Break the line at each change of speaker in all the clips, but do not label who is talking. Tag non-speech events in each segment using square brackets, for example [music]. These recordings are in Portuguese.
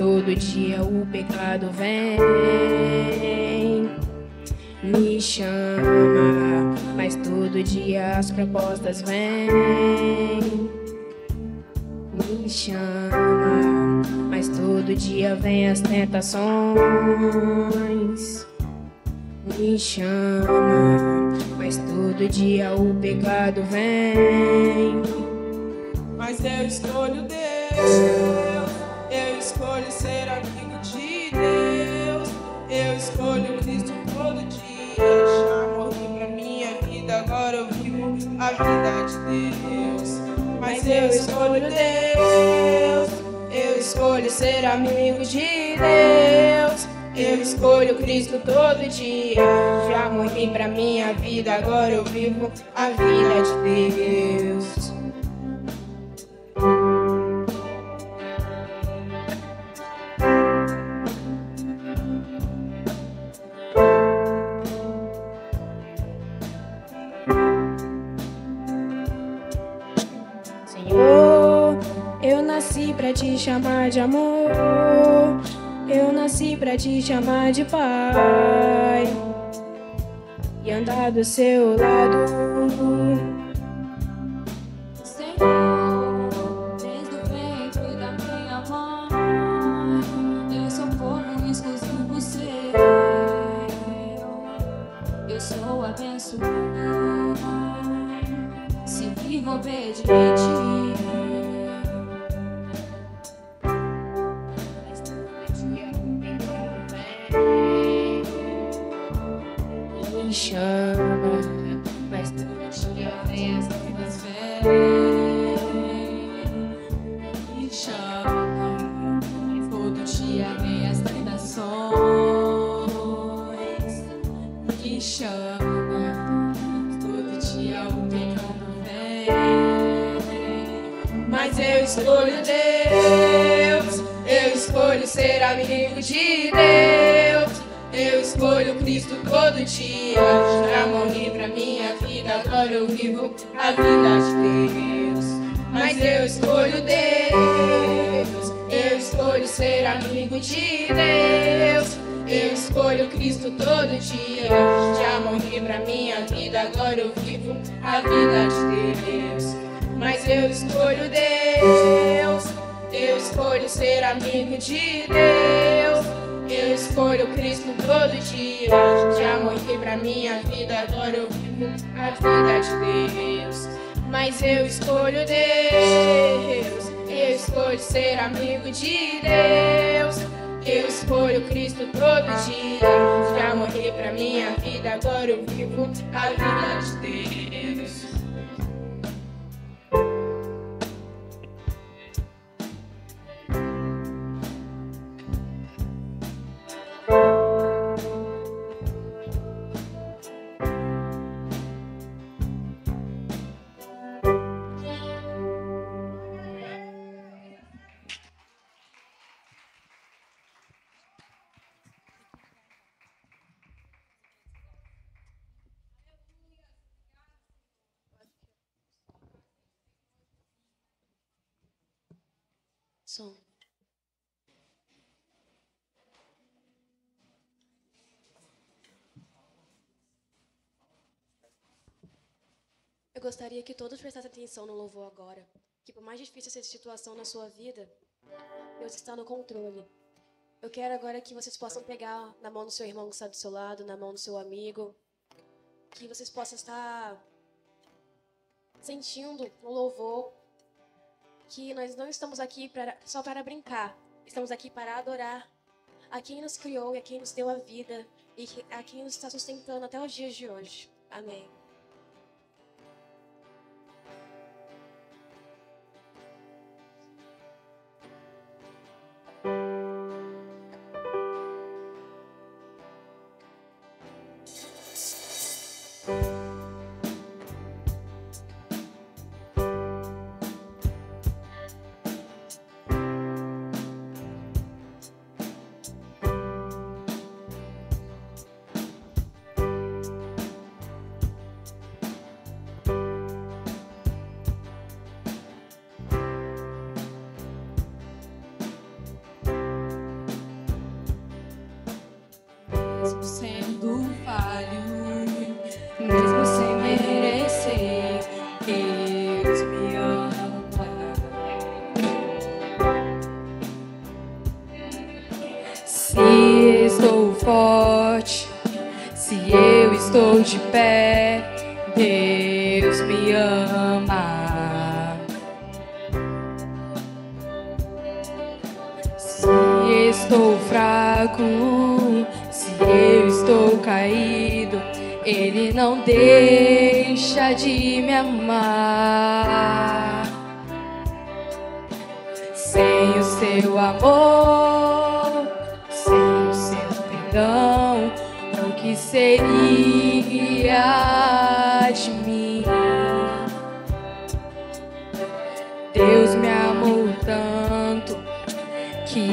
todo dia o pecado vem. Me chama, mas todo dia as propostas vêm. Me chama, mas todo dia vem as tentações. Me chama, mas todo dia o pecado vem.
Cristo todo dia. Já morri pra minha vida, agora eu vivo
chamar de pai e andar do seu lado.
Eu
escolho Deus, eu escolho ser amigo de Deus. Eu escolho Cristo todo dia. Já morri pra minha vida, agora eu vivo a vida de Deus.
Som. Eu gostaria que todos prestassem atenção no louvor agora. Que por mais difícil seja a situação na sua vida, Deus está no controle. Eu quero agora que vocês possam pegar na mão do seu irmão que está do seu lado, na mão do seu amigo. Que vocês possam estar sentindo no louvor que nós não estamos aqui pra, só para brincar. Estamos aqui para adorar a quem nos criou e a quem nos deu a vida e a quem nos está sustentando até os dias de hoje. Amém.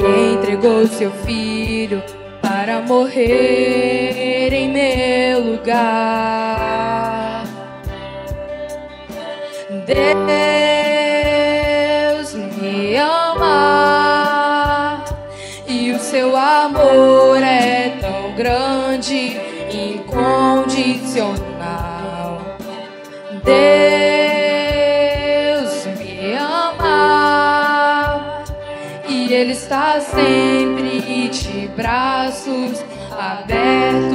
Entregou seu filho para morrer em meu lugar. Deus me ama e o seu amor é tão grande, incondicional. Deus sempre de braços abertos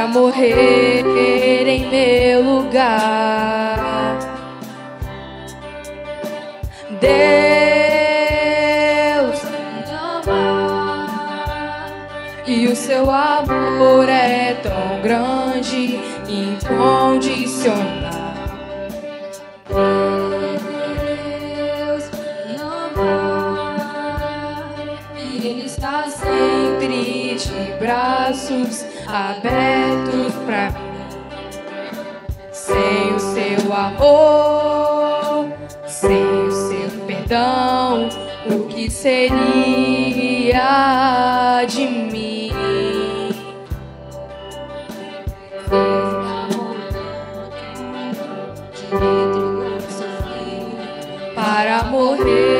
para morrer em meu lugar. Deus me ama e o seu amor é tão grande, incondicional. Deus me ama e Ele está sempre de braços abertos para mim. Sem o seu amor, sem o seu perdão, o que seria de mim? Para morrer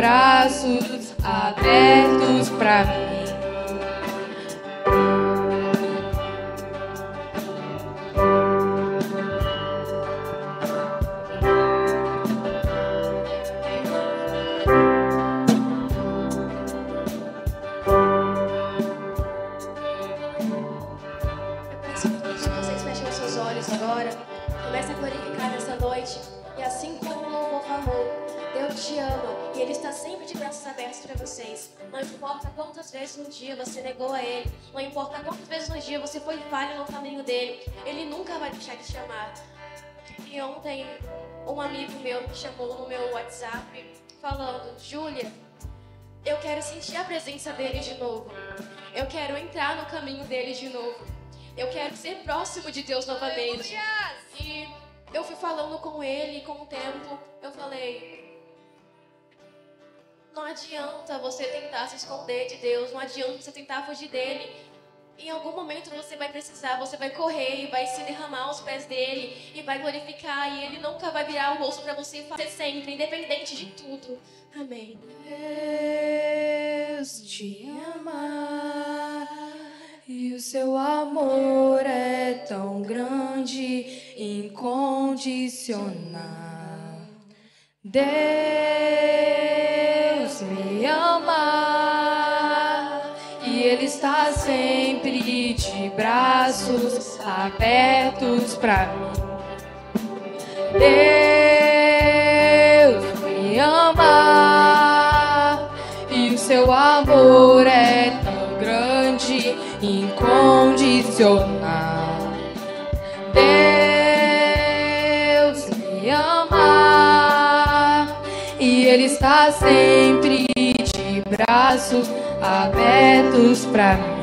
braços abertos para mim.
Vocês. Não importa quantas vezes no dia você negou a Ele, não importa quantas vezes no dia você foi falho no caminho dele, Ele nunca vai deixar de te amar. E ontem, um amigo meu me chamou no meu WhatsApp falando: Júlia, eu quero sentir a presença dele de novo. Eu quero entrar no caminho dele de novo. Eu quero ser próximo de Deus novamente. E eu- eu fui falando com ele e com o tempo, eu falei. Não adianta você tentar se esconder de Deus, não adianta você tentar fugir dele. Em algum momento você vai precisar, você vai correr e vai se derramar aos pés dele e vai glorificar e ele nunca vai virar o rosto para você fazer sempre, independente de tudo. Amém.
Deus te ama e o seu amor é tão grande, incondicional. Deus ama e Ele está sempre de braços abertos para mim. Deus me ama e o seu amor é tão grande, incondicional. Deus me ama e Ele está sempre braços abertos para mim.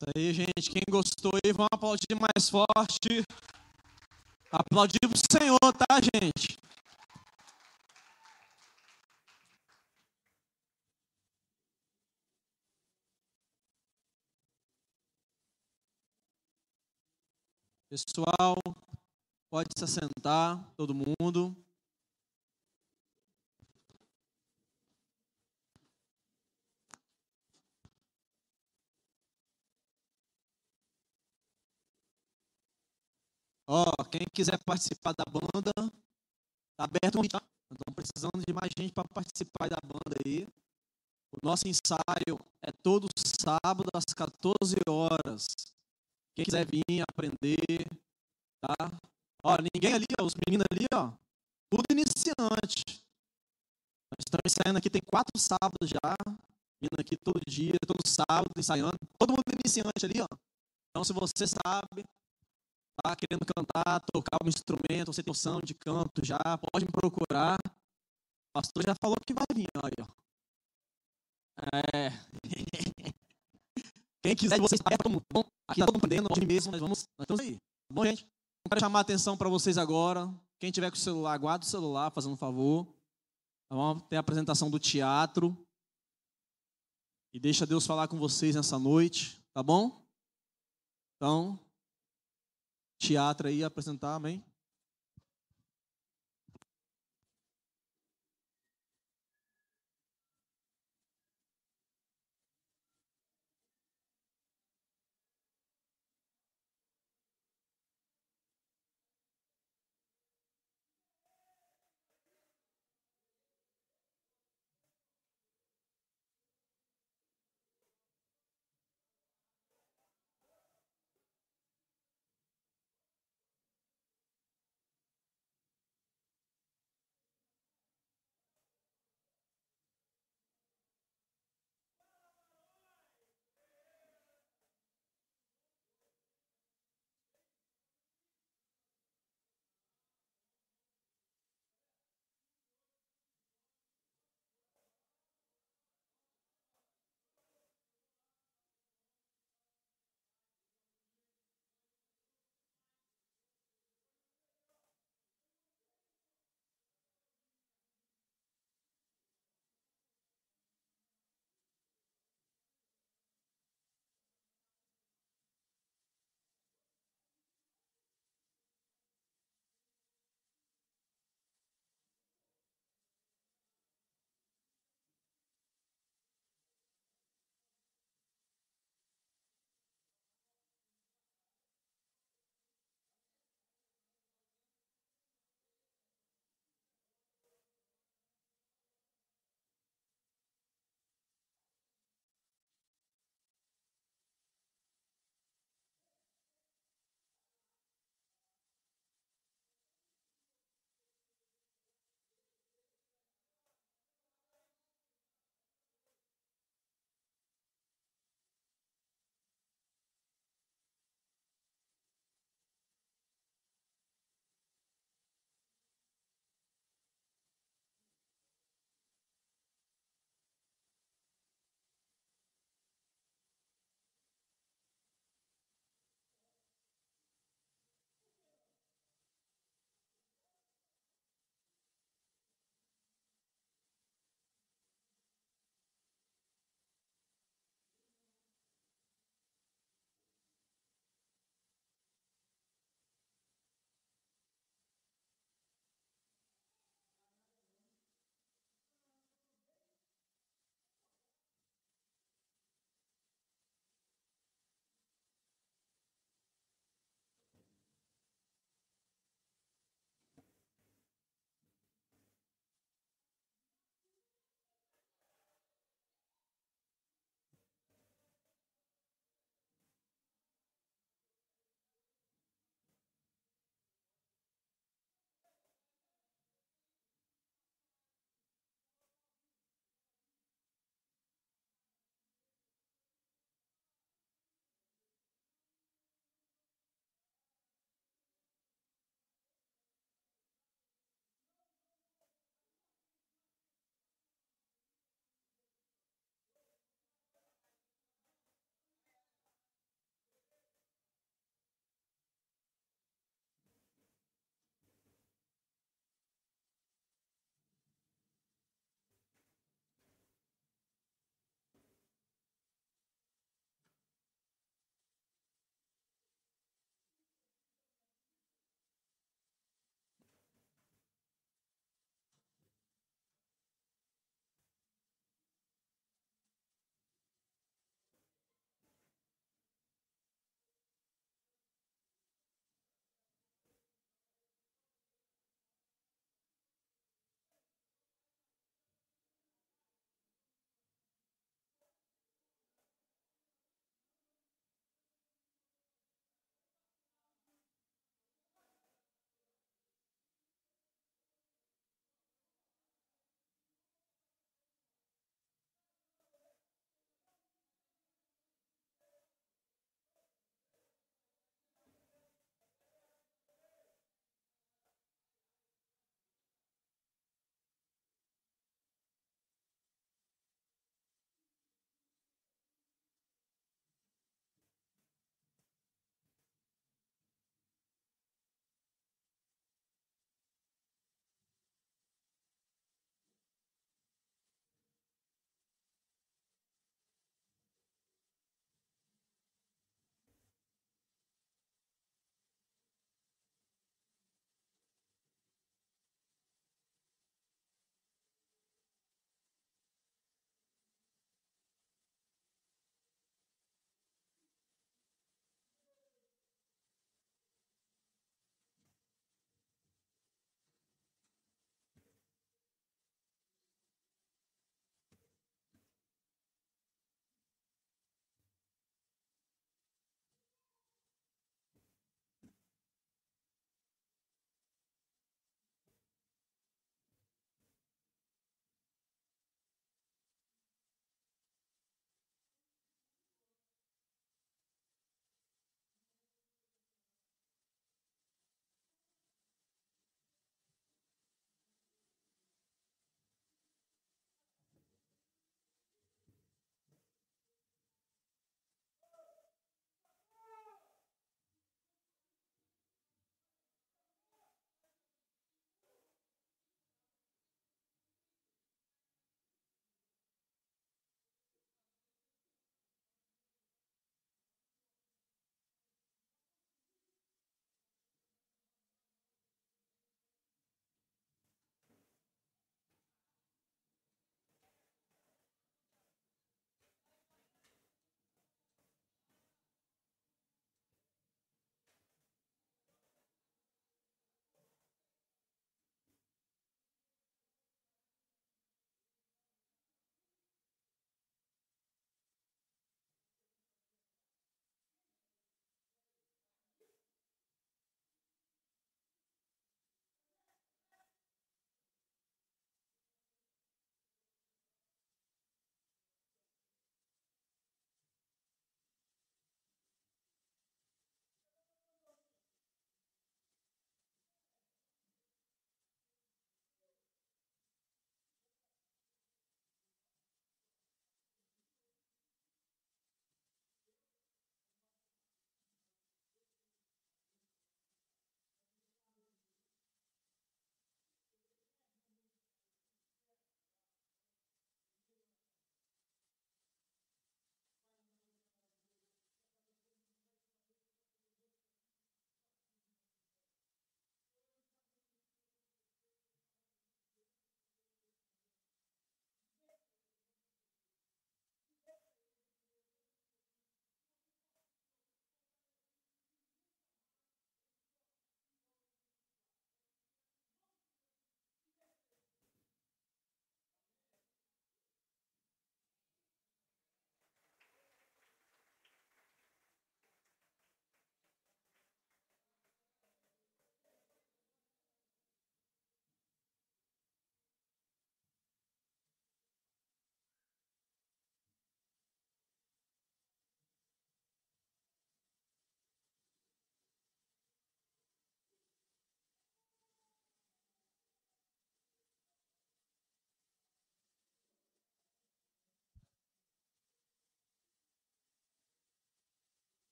Isso aí, gente. Quem gostou aí, vamos aplaudir mais forte. Aplaudir pro Senhor, tá, gente? Pessoal, pode se assentar, todo mundo. Ó, quem quiser participar da banda, tá aberto o tá? Estamos precisando de mais gente para participar da banda aí. O nosso ensaio é todo sábado às 14 horas. Quem quiser vir aprender, tá? Ó, ninguém ali, ó, os meninos ali, ó, tudo iniciante. Nós estamos ensaiando aqui, tem quatro sábados já, vindo aqui todo dia, todo sábado ensaiando. Todo mundo iniciante ali, ó. Então, se você sabe, tá querendo cantar, tocar um instrumento, você tem noção de canto já, pode me procurar. O pastor já falou que vai vir, ó. É. [laughs] Quem quiser, vocês tá. Bom, aqui tá todo mundo aprendendo, hoje mesmo, nós vamos, nós estamos aí. Tá bom, gente? Quero chamar a atenção para vocês agora. Quem tiver com o celular, guarda o celular, fazendo um favor. Vamos ter a apresentação do teatro. E deixa Deus falar com vocês nessa noite, tá bom? Então, teatro aí apresentar, amém?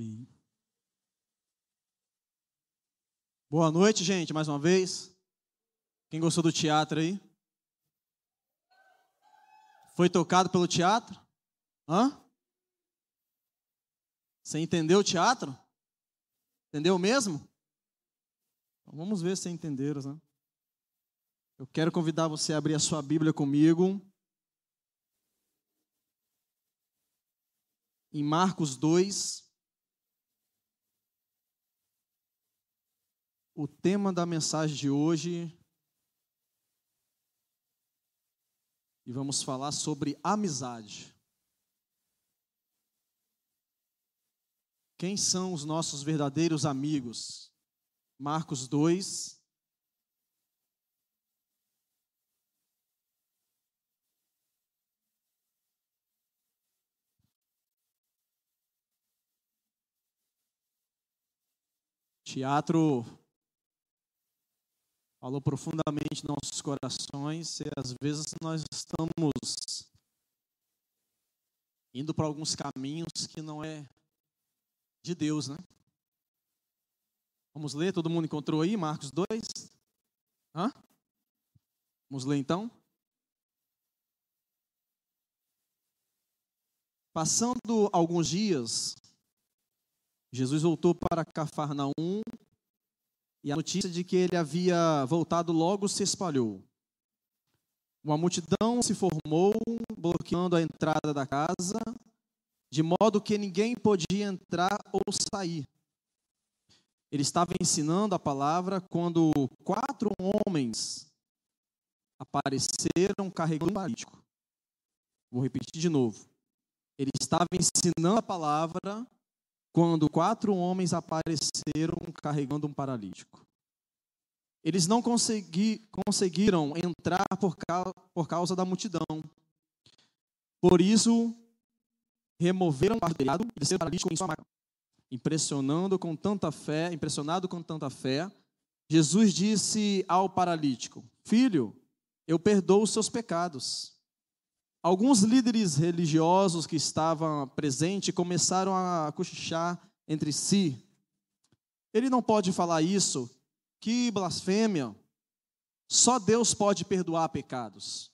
E... Boa noite, gente, mais uma vez. Quem gostou do teatro aí? Foi tocado pelo teatro? Hã? Você entendeu o teatro? Entendeu mesmo? Então, vamos ver se entenderam, né? Eu quero convidar você a abrir a sua Bíblia comigo. Em Marcos 2. O tema da mensagem de hoje. E vamos falar sobre amizade. Quem são os nossos verdadeiros amigos? Marcos 2, Teatro falou profundamente nossos corações e às vezes nós estamos indo para alguns caminhos que não é de Deus, né? Vamos ler, todo mundo encontrou aí Marcos 2? Hã? Vamos ler então? Passando alguns dias, Jesus voltou para Cafarnaum e a notícia de que ele havia voltado logo se espalhou. Uma multidão se formou, bloqueando a entrada da casa, de modo que ninguém podia entrar ou sair. Ele estava ensinando a palavra quando quatro homens apareceram carregando um paralítico. Vou repetir de novo. Ele estava ensinando a palavra quando quatro homens apareceram carregando um paralítico. Eles não consegui, conseguiram entrar por, causa, por causa da multidão. Por isso, removeram o telhado e desceram o paralítico em sua maca. Impressionando com tanta fé, impressionado com tanta fé, Jesus disse ao paralítico: Filho, eu perdoo os seus pecados. Alguns líderes religiosos que estavam presentes começaram a cochichar entre si. Ele não pode falar isso, que blasfêmia. Só Deus pode perdoar pecados.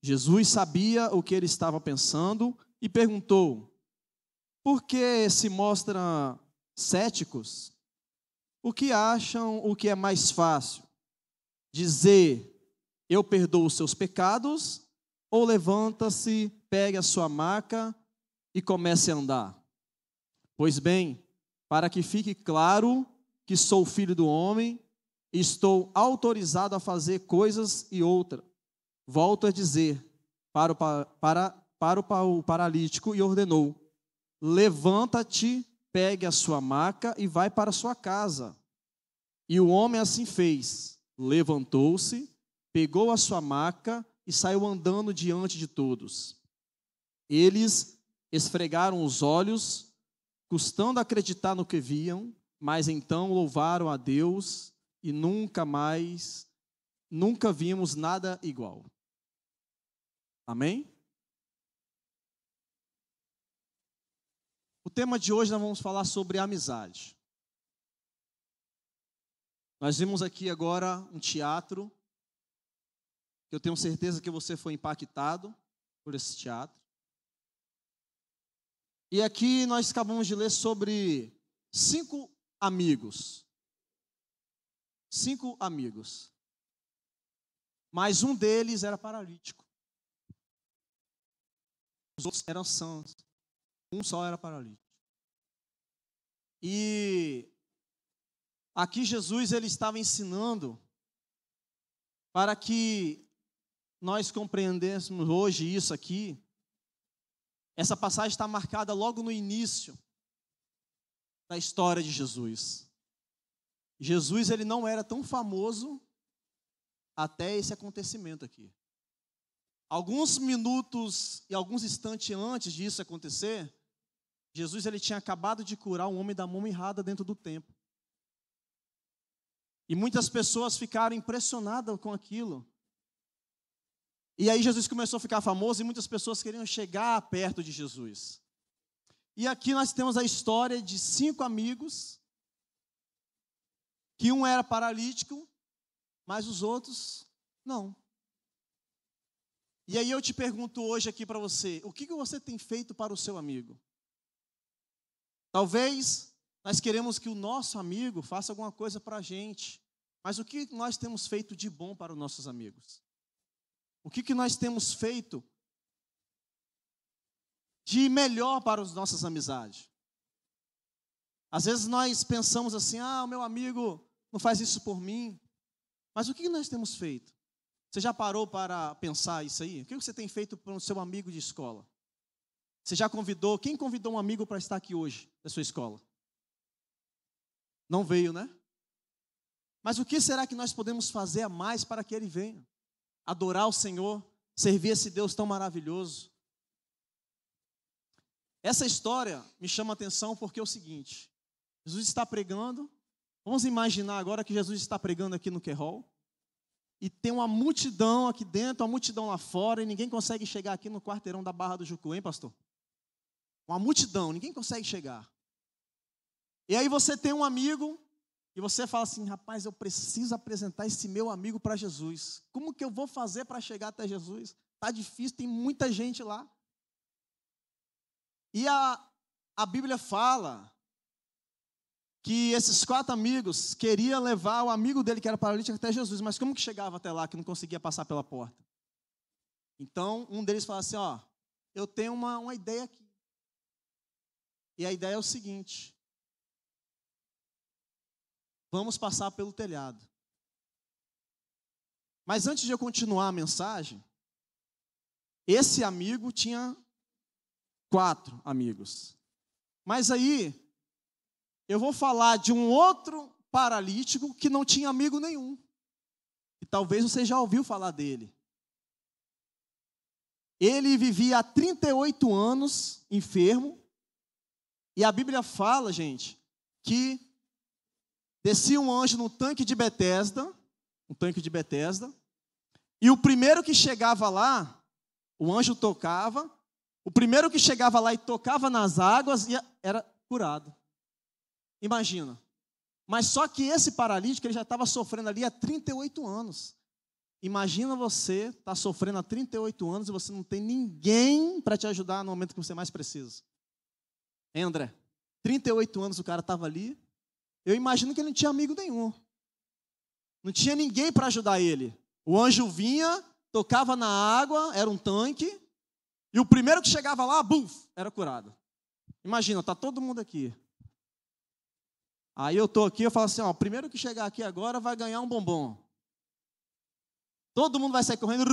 Jesus sabia o que ele estava pensando e perguntou: Por que se mostram céticos? O que acham o que é mais fácil? Dizer: Eu perdoo os seus pecados ou levanta-se, pegue a sua maca e comece a andar. Pois bem, para que fique claro que sou filho do homem, estou autorizado a fazer coisas e outra. Volto a dizer para o, para, para o paralítico e ordenou: Levanta-te, pegue a sua maca e vai para a sua casa. E o homem assim fez. Levantou-se, pegou a sua maca e saiu andando diante de todos. Eles esfregaram os olhos, custando acreditar no que viam, mas então louvaram a Deus e nunca mais, nunca vimos nada igual. Amém? O tema de hoje nós vamos falar sobre amizade. Nós vimos aqui agora um teatro eu tenho certeza que você foi impactado por esse teatro. E aqui nós acabamos de ler sobre cinco amigos. Cinco amigos. Mas um deles era paralítico. Os outros eram sãos. Um só era paralítico. E aqui Jesus ele estava ensinando para que nós compreendêssemos hoje isso aqui, essa passagem está marcada logo no início da história de Jesus. Jesus ele não era tão famoso até esse acontecimento aqui. Alguns minutos e alguns instantes antes disso acontecer, Jesus ele tinha acabado de curar um homem da mão errada dentro do templo. E muitas pessoas ficaram impressionadas com aquilo. E aí Jesus começou a ficar famoso e muitas pessoas queriam chegar perto de Jesus. E aqui nós temos a história de cinco amigos, que um era paralítico, mas os outros não. E aí eu te pergunto hoje aqui para você, o que, que você tem feito para o seu amigo? Talvez nós queremos que o nosso amigo faça alguma coisa para a gente, mas o que nós temos feito de bom para os nossos amigos? O que, que nós temos feito de melhor para as nossas amizades? Às vezes nós pensamos assim: ah, o meu amigo não faz isso por mim. Mas o que nós temos feito? Você já parou para pensar isso aí? O que você tem feito para o seu amigo de escola? Você já convidou? Quem convidou um amigo para estar aqui hoje, da sua escola? Não veio, né? Mas o que será que nós podemos fazer a mais para que ele venha? Adorar o Senhor, servir esse Deus tão maravilhoso. Essa história me chama a atenção porque é o seguinte: Jesus está pregando. Vamos imaginar agora que Jesus está pregando aqui no Querol. E tem uma multidão aqui dentro, uma multidão lá fora, e ninguém consegue chegar aqui no quarteirão da Barra do Jucu, hein, pastor? Uma multidão, ninguém consegue chegar. E aí você tem um amigo e você fala assim: rapaz, eu preciso apresentar esse meu amigo para Jesus. Como que eu vou fazer para chegar até Jesus? Está difícil, tem muita gente lá. E a, a Bíblia fala que esses quatro amigos queriam levar o amigo dele, que era paralítico, até Jesus, mas como que chegava até lá, que não conseguia passar pela porta? Então, um deles fala assim: Ó, eu tenho uma, uma ideia aqui. E a ideia é o seguinte: Vamos passar pelo telhado. Mas antes de eu continuar a mensagem, esse amigo tinha quatro amigos. Mas aí, eu vou falar de um outro paralítico que não tinha amigo nenhum. E talvez você já ouviu falar dele. Ele vivia há 38 anos enfermo. E a Bíblia fala, gente, que descia um anjo no tanque de Betesda, um tanque de Betesda, e o primeiro que chegava lá, o anjo tocava, o primeiro que chegava lá e tocava nas águas era curado. Imagina. Mas só que esse paralítico ele já estava sofrendo ali há 38 anos. Imagina você estar tá sofrendo há 38 anos e você não tem ninguém para te ajudar no momento que você mais precisa. Hein, André? 38 anos o cara estava ali, eu imagino que ele não tinha amigo nenhum. Não tinha ninguém para ajudar ele. O anjo vinha, tocava na água, era um tanque, e o primeiro que chegava lá, buf, era curado. Imagina, tá todo mundo aqui. Aí eu tô aqui, eu falo assim, ó, o primeiro que chegar aqui agora vai ganhar um bombom. Todo mundo vai sair correndo,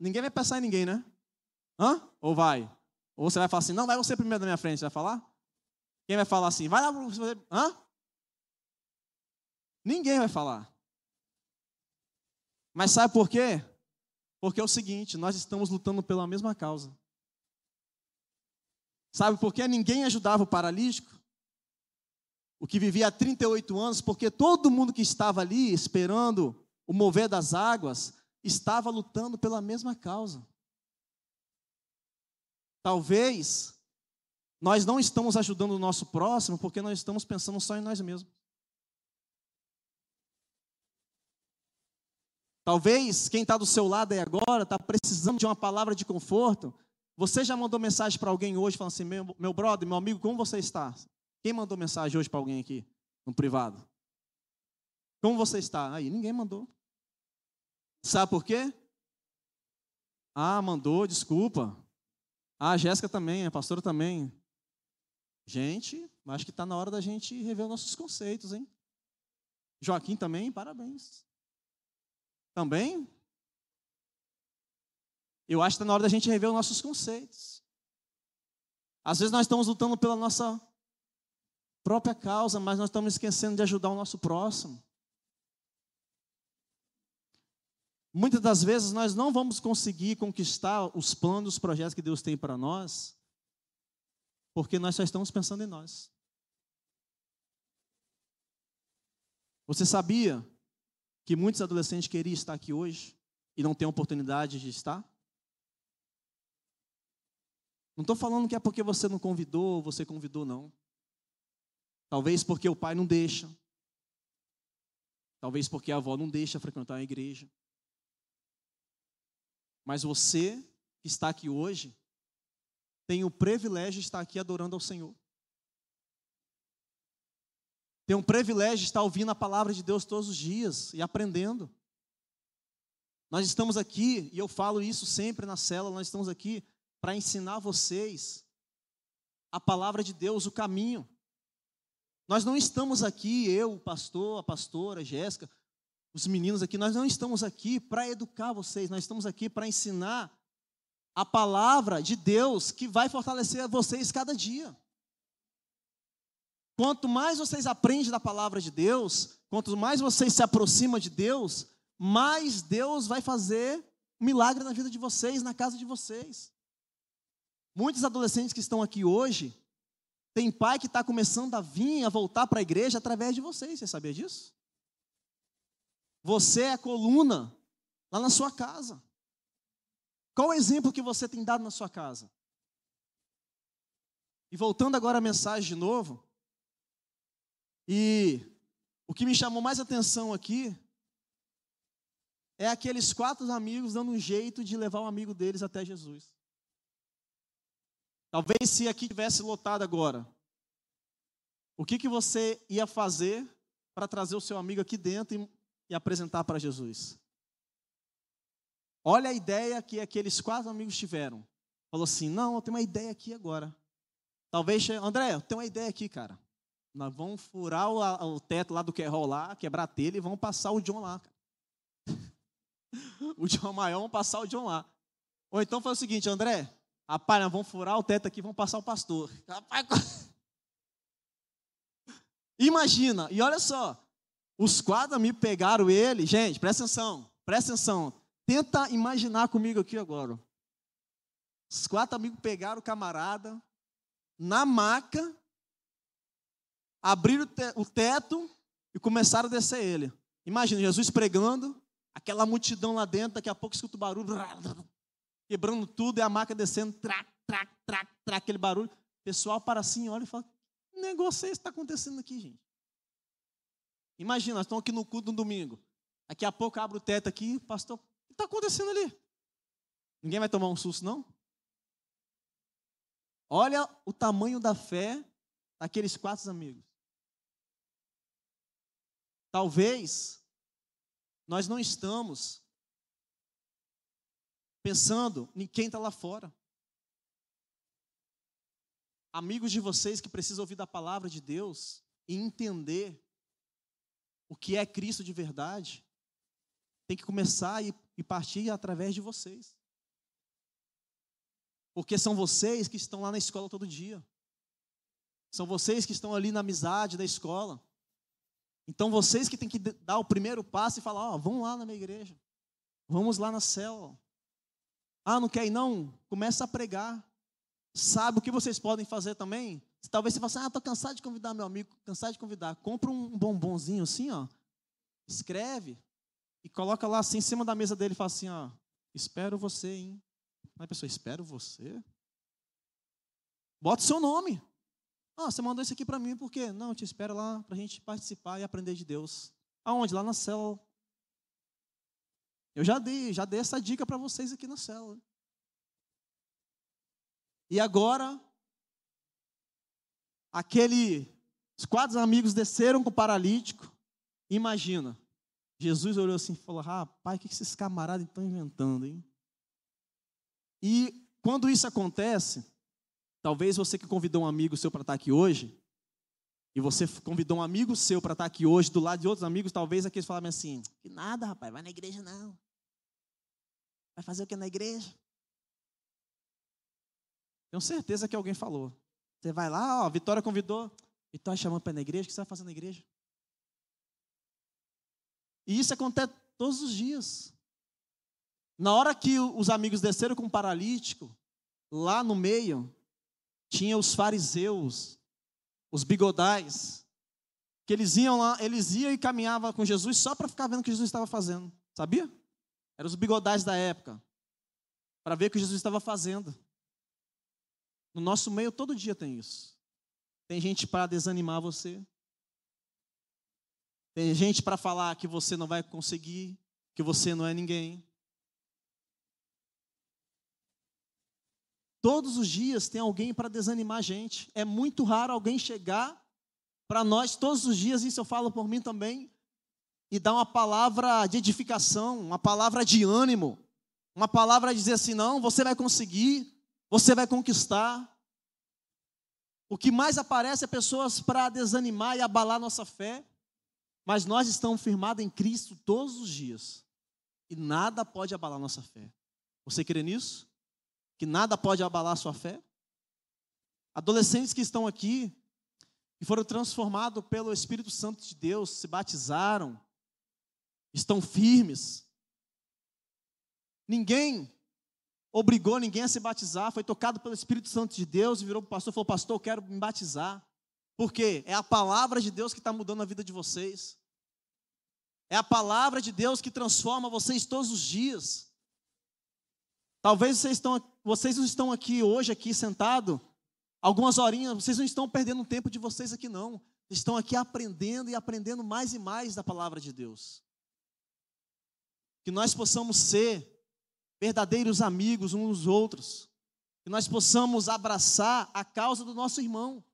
ninguém vai pensar em ninguém, né? Hã? Ou vai? Ou você vai falar assim, não, vai você primeiro da minha frente, você vai falar? Quem vai falar assim, vai lá, você, hã? Ninguém vai falar. Mas sabe por quê? Porque é o seguinte, nós estamos lutando pela mesma causa. Sabe por que ninguém ajudava o paralítico? O que vivia há 38 anos, porque todo mundo que estava ali esperando o mover das águas estava lutando pela mesma causa. Talvez nós não estamos ajudando o nosso próximo porque nós estamos pensando só em nós mesmos. Talvez quem está do seu lado aí agora está precisando de uma palavra de conforto. Você já mandou mensagem para alguém hoje falando assim: meu, meu brother, meu amigo, como você está? Quem mandou mensagem hoje para alguém aqui, no privado? Como você está? Aí, ninguém mandou. Sabe por quê? Ah, mandou, desculpa. Ah, a Jéssica também, a pastora também. Gente, acho que está na hora da gente rever nossos conceitos, hein? Joaquim também, parabéns. Também? Eu acho que está na hora da gente rever os nossos conceitos. Às vezes nós estamos lutando pela nossa própria causa, mas nós estamos esquecendo de ajudar o nosso próximo. Muitas das vezes nós não vamos conseguir conquistar os planos, os projetos que Deus tem para nós, porque nós só estamos pensando em nós. Você sabia que muitos adolescentes queriam estar aqui hoje e não têm oportunidade de estar? Não estou falando que é porque você não convidou, você convidou, não. Talvez porque o pai não deixa. Talvez porque a avó não deixa frequentar a igreja. Mas você que está aqui hoje tem o privilégio de estar aqui adorando ao Senhor. Tem um privilégio de estar ouvindo a palavra de Deus todos os dias e aprendendo. Nós estamos aqui, e eu falo isso sempre na célula, nós estamos aqui para ensinar vocês a palavra de Deus, o caminho. Nós não estamos aqui, eu, o pastor, a pastora, a Jéssica, os meninos aqui, nós não estamos aqui para educar vocês, nós estamos aqui para ensinar a palavra de Deus que vai fortalecer vocês cada dia. Quanto mais vocês aprendem da palavra de Deus, quanto mais vocês se aproximam de Deus, mais Deus vai fazer milagre na vida de vocês, na casa de vocês. Muitos adolescentes que estão aqui hoje, tem pai que está começando a vir, a voltar para a igreja através de vocês, você sabia disso? Você é a coluna lá na sua casa. Qual o exemplo que você tem dado na sua casa? E voltando agora à mensagem de novo, e o que me chamou mais atenção aqui é aqueles quatro amigos dando um jeito de levar um amigo deles até Jesus. Talvez se aqui tivesse lotado agora, o que, que você ia fazer para trazer o seu amigo aqui dentro e, e apresentar para Jesus? Olha a ideia que aqueles quatro amigos tiveram. Falou assim: Não, eu tenho uma ideia aqui agora. Talvez, André, eu tenho uma ideia aqui, cara. Nós vamos furar o, o teto lá do Querol lá, quebrar telha e vamos passar o John lá. [laughs] o John maior, vamos passar o John lá. Ou então foi o seguinte, André, rapaz, nós vamos furar o teto aqui, vamos passar o pastor. Rapaz, [laughs] Imagina, e olha só, os quatro amigos pegaram ele, gente, presta atenção, presta atenção, tenta imaginar comigo aqui agora. Os quatro amigos pegaram o camarada na maca abriram o teto e começaram a descer ele. Imagina, Jesus pregando, aquela multidão lá dentro, daqui a pouco escuta o barulho, quebrando tudo, e a maca descendo, trac, trac, trac, trac, aquele barulho. O pessoal para assim, olha e fala, que negócio é esse que está acontecendo aqui, gente? Imagina, nós estamos aqui no culto no domingo. Daqui a pouco abre o teto aqui, pastor, o que está acontecendo ali? Ninguém vai tomar um susto, não? Olha o tamanho da fé daqueles quatro amigos. Talvez nós não estamos pensando em quem está lá fora. Amigos de vocês que precisam ouvir da palavra de Deus e entender o que é Cristo de verdade, tem que começar e partir através de vocês. Porque são vocês que estão lá na escola todo dia. São vocês que estão ali na amizade da escola. Então vocês que têm que dar o primeiro passo e falar, ó, oh, vamos lá na minha igreja. Vamos lá na célula. Ah, não quer ir não? Começa a pregar. Sabe o que vocês podem fazer também? Talvez você fale assim, ah, estou cansado de convidar meu amigo, cansado de convidar. Compra um bombonzinho assim, ó. Escreve e coloca lá assim em cima da mesa dele e fala assim, ó, espero você, hein? Aí a pessoa, espero você? Bota o seu nome. Ah, você mandou isso aqui para mim por quê? Não, eu te espero lá para a gente participar e aprender de Deus. Aonde? Lá na célula. Eu já dei, já dei essa dica para vocês aqui na célula. E agora, aquele, os quatro amigos desceram com o paralítico. Imagina, Jesus olhou assim e falou: Rapaz, o que esses camaradas estão inventando, hein? E quando isso acontece, Talvez você que convidou um amigo seu para estar aqui hoje, e você convidou um amigo seu para estar aqui hoje, do lado de outros amigos, talvez aqueles falavam assim: que nada, rapaz, vai na igreja não. Vai fazer o que na igreja? Tenho certeza que alguém falou. Você vai lá, ó, Vitória convidou. Vitória chamando para ir na igreja, o que você vai fazer na igreja? E isso acontece todos os dias. Na hora que os amigos desceram com o paralítico, lá no meio, tinha os fariseus, os bigodais, que eles iam lá, eles iam e caminhavam com Jesus só para ficar vendo o que Jesus estava fazendo. Sabia? Eram os bigodais da época. Para ver o que Jesus estava fazendo. No nosso meio, todo dia tem isso. Tem gente para desanimar você. Tem gente para falar que você não vai conseguir, que você não é ninguém. Todos os dias tem alguém para desanimar a gente. É muito raro alguém chegar para nós todos os dias, isso eu falo por mim também, e dar uma palavra de edificação, uma palavra de ânimo, uma palavra de dizer assim: não, você vai conseguir, você vai conquistar. O que mais aparece é pessoas para desanimar e abalar nossa fé, mas nós estamos firmados em Cristo todos os dias, e nada pode abalar nossa fé. Você crê nisso? Que nada pode abalar sua fé? Adolescentes que estão aqui, que foram transformados pelo Espírito Santo de Deus, se batizaram, estão firmes. Ninguém obrigou ninguém a se batizar, foi tocado pelo Espírito Santo de Deus e virou para o pastor e falou: Pastor, eu quero me batizar. Porque é a palavra de Deus que está mudando a vida de vocês. É a palavra de Deus que transforma vocês todos os dias. Talvez vocês estão, vocês não estão aqui hoje, aqui sentado, algumas horinhas, vocês não estão perdendo o tempo de vocês aqui, não. Estão aqui aprendendo e aprendendo mais e mais da palavra de Deus. Que nós possamos ser verdadeiros amigos uns dos outros. Que nós possamos abraçar a causa do nosso irmão.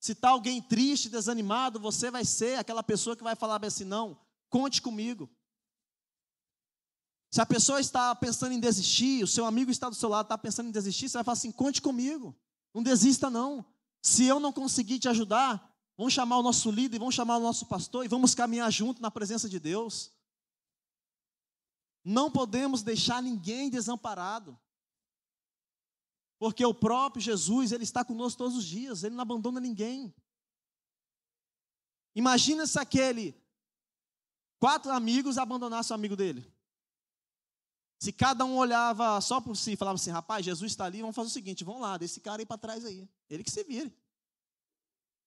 Se está alguém triste, desanimado, você vai ser aquela pessoa que vai falar assim: não, conte comigo. Se a pessoa está pensando em desistir, o seu amigo está do seu lado, está pensando em desistir, você vai falar assim: conte comigo, não desista não. Se eu não conseguir te ajudar, vamos chamar o nosso líder, vamos chamar o nosso pastor e vamos caminhar junto na presença de Deus. Não podemos deixar ninguém desamparado. Porque o próprio Jesus, ele está conosco todos os dias, ele não abandona ninguém. Imagina se aquele quatro amigos abandonassem o amigo dele. Se cada um olhava só por si e falava assim, rapaz, Jesus está ali, vamos fazer o seguinte, vamos lá, desse cara aí para trás aí. Ele que se vire.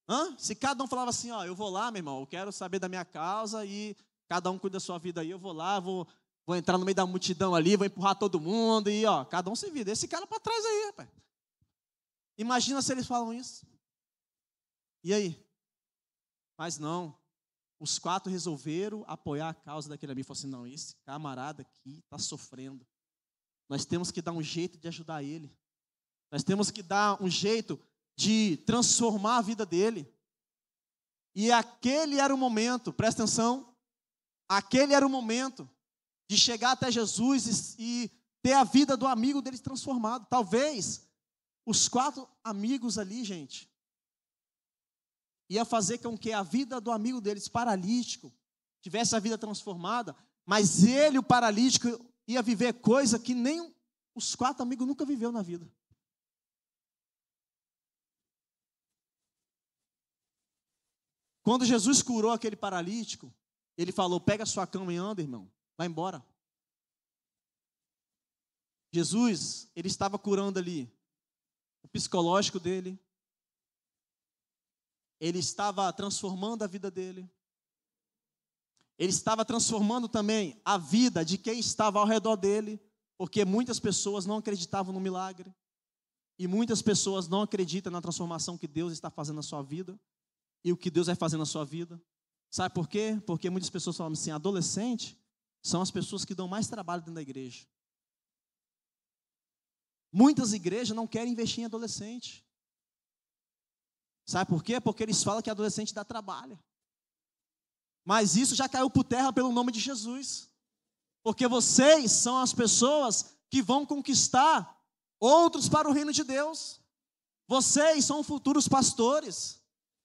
Hã? Se cada um falava assim, ó, eu vou lá, meu irmão, eu quero saber da minha causa e cada um cuida da sua vida aí, eu vou lá, vou Vou entrar no meio da multidão ali, vou empurrar todo mundo e, ó, cada um se vira. Esse cara para trás aí, rapaz. Imagina se eles falam isso. E aí? Mas não. Os quatro resolveram apoiar a causa daquele amigo. Falaram assim: não, esse camarada aqui está sofrendo. Nós temos que dar um jeito de ajudar ele. Nós temos que dar um jeito de transformar a vida dele. E aquele era o momento, presta atenção. Aquele era o momento de chegar até Jesus e, ter a vida do amigo deles transformado. Talvez os quatro amigos ali, gente, ia fazer com que a vida do amigo deles, paralítico, tivesse a vida transformada, mas ele, o paralítico, ia viver coisa que nem os quatro amigos nunca viveu na vida. Quando Jesus curou aquele paralítico, ele falou: Pega sua cama e anda, irmão. Vai embora. Jesus, ele estava curando ali o psicológico dele. Ele estava transformando a vida dele. Ele estava transformando também a vida de quem estava ao redor dele, porque muitas pessoas não acreditavam no milagre. E muitas pessoas não acreditam na transformação que Deus está fazendo na sua vida e o que Deus vai fazer na sua vida. Sabe por quê? Porque muitas pessoas falam assim: adolescente são as pessoas que dão mais trabalho dentro da igreja. Muitas igrejas não querem investir em adolescente. Sabe por quê? Porque eles falam que adolescente dá trabalho. Mas isso já caiu por terra pelo nome de Jesus. Porque vocês são as pessoas que vão conquistar outros para o reino de Deus. Vocês são futuros pastores.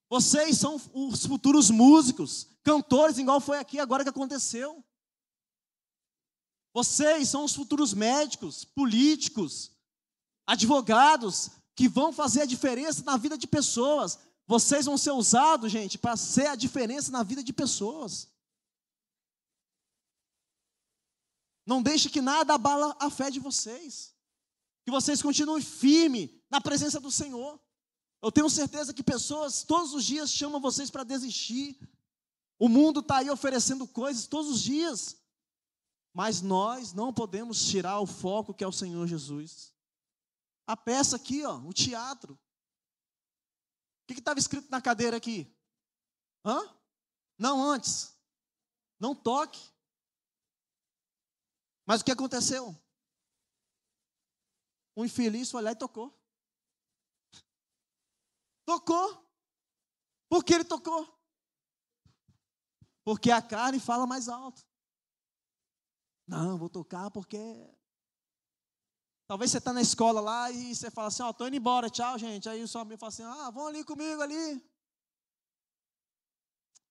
Vocês são os futuros músicos, cantores, igual foi aqui agora que aconteceu. Vocês são os futuros médicos, políticos, advogados que vão fazer a diferença na vida de pessoas. Vocês vão ser usados, gente, para ser a diferença na vida de pessoas. Não deixe que nada abala a fé de vocês. Que vocês continuem firmes na presença do Senhor. Eu tenho certeza que pessoas todos os dias chamam vocês para desistir. O mundo está aí oferecendo coisas todos os dias. Mas nós não podemos tirar o foco que é o Senhor Jesus. A peça aqui, ó, o teatro. O que estava escrito na cadeira aqui? Hã? Não antes. Não toque. Mas o que aconteceu? O infeliz foi lá e tocou. Tocou. Por que ele tocou? Porque a carne fala mais alto. Não, vou tocar porque. Talvez você está na escola lá e você fala assim: Ó, oh, tô indo embora, tchau, gente. Aí o seu amigo fala assim: Ah, vão ali comigo ali.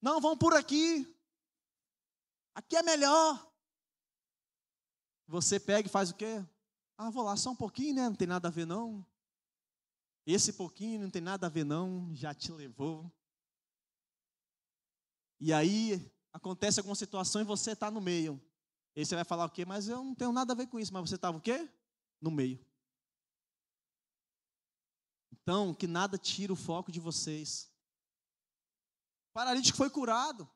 Não, vão por aqui. Aqui é melhor. Você pega e faz o quê? Ah, vou lá só um pouquinho, né? Não tem nada a ver, não. Esse pouquinho não tem nada a ver, não. Já te levou. E aí acontece alguma situação e você está no meio. E você vai falar o quê? Mas eu não tenho nada a ver com isso. Mas você estava o quê? No meio. Então, que nada tire o foco de vocês. O paralítico foi curado,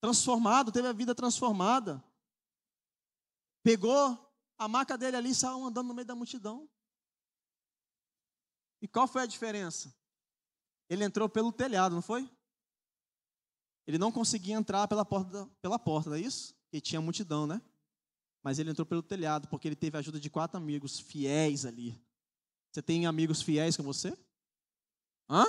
transformado, teve a vida transformada. Pegou a maca dele ali e saiu andando no meio da multidão. E qual foi a diferença? Ele entrou pelo telhado, não foi? Ele não conseguia entrar pela porta, pela porta, não é isso? E tinha multidão, né? Mas ele entrou pelo telhado, porque ele teve a ajuda de quatro amigos fiéis ali. Você tem amigos fiéis com você? Hã?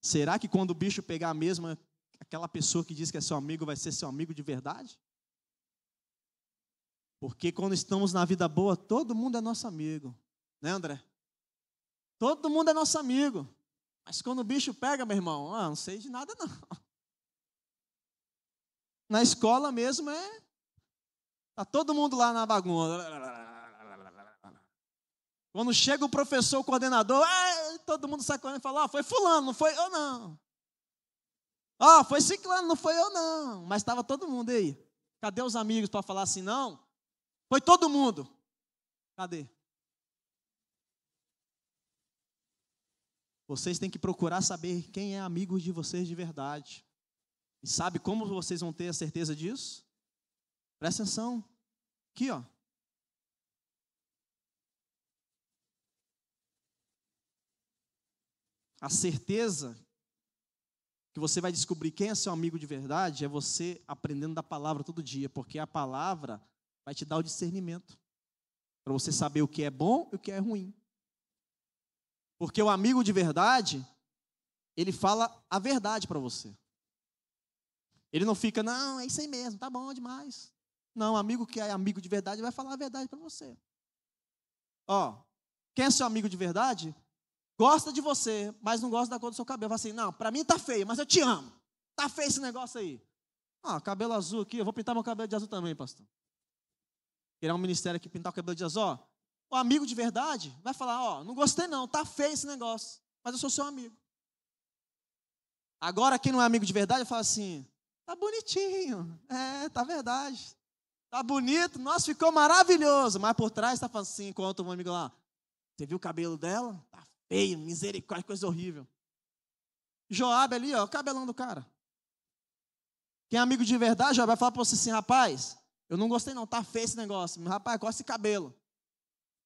Será que quando o bicho pegar a mesma, aquela pessoa que diz que é seu amigo vai ser seu amigo de verdade? Porque quando estamos na vida boa, todo mundo é nosso amigo. Né, André? Todo mundo é nosso amigo. Mas quando o bicho pega, meu irmão, ah, não sei de nada não. [laughs] Na escola mesmo é. Tá todo mundo lá na bagunça. Quando chega o professor, o coordenador, ah, todo mundo sai correndo e fala: foi fulano, não foi eu não. Oh, foi ciclano, não foi eu não. Mas estava todo mundo aí. Cadê os amigos para falar assim, não? Foi todo mundo. Cadê? Vocês têm que procurar saber quem é amigo de vocês de verdade. E sabe como vocês vão ter a certeza disso? Presta atenção. Aqui, ó. A certeza que você vai descobrir quem é seu amigo de verdade é você aprendendo da palavra todo dia, porque a palavra vai te dar o discernimento para você saber o que é bom e o que é ruim. Porque o amigo de verdade, ele fala a verdade para você. Ele não fica, não, é isso aí mesmo, tá bom demais. Não, amigo que é amigo de verdade vai falar a verdade para você. Ó, quem é seu amigo de verdade, gosta de você, mas não gosta da cor do seu cabelo. Fala assim, não, para mim tá feio, mas eu te amo. Tá feio esse negócio aí. Ah, cabelo azul aqui, eu vou pintar meu cabelo de azul também, pastor. Querer um ministério aqui pintar o cabelo de azul. Ó, o amigo de verdade vai falar, ó, não gostei não, tá feio esse negócio, mas eu sou seu amigo. Agora, quem não é amigo de verdade, fala assim, Tá bonitinho. É, tá verdade. Tá bonito. Nossa, ficou maravilhoso. Mas por trás tá falando assim, enquanto um amigo lá. Você viu o cabelo dela? Tá feio, misericórdia, coisa horrível. Joab ali, ó, o cabelão do cara. Quem é amigo de verdade, Joab vai falar para você assim, rapaz, eu não gostei não, tá feio esse negócio. Rapaz, corta esse cabelo.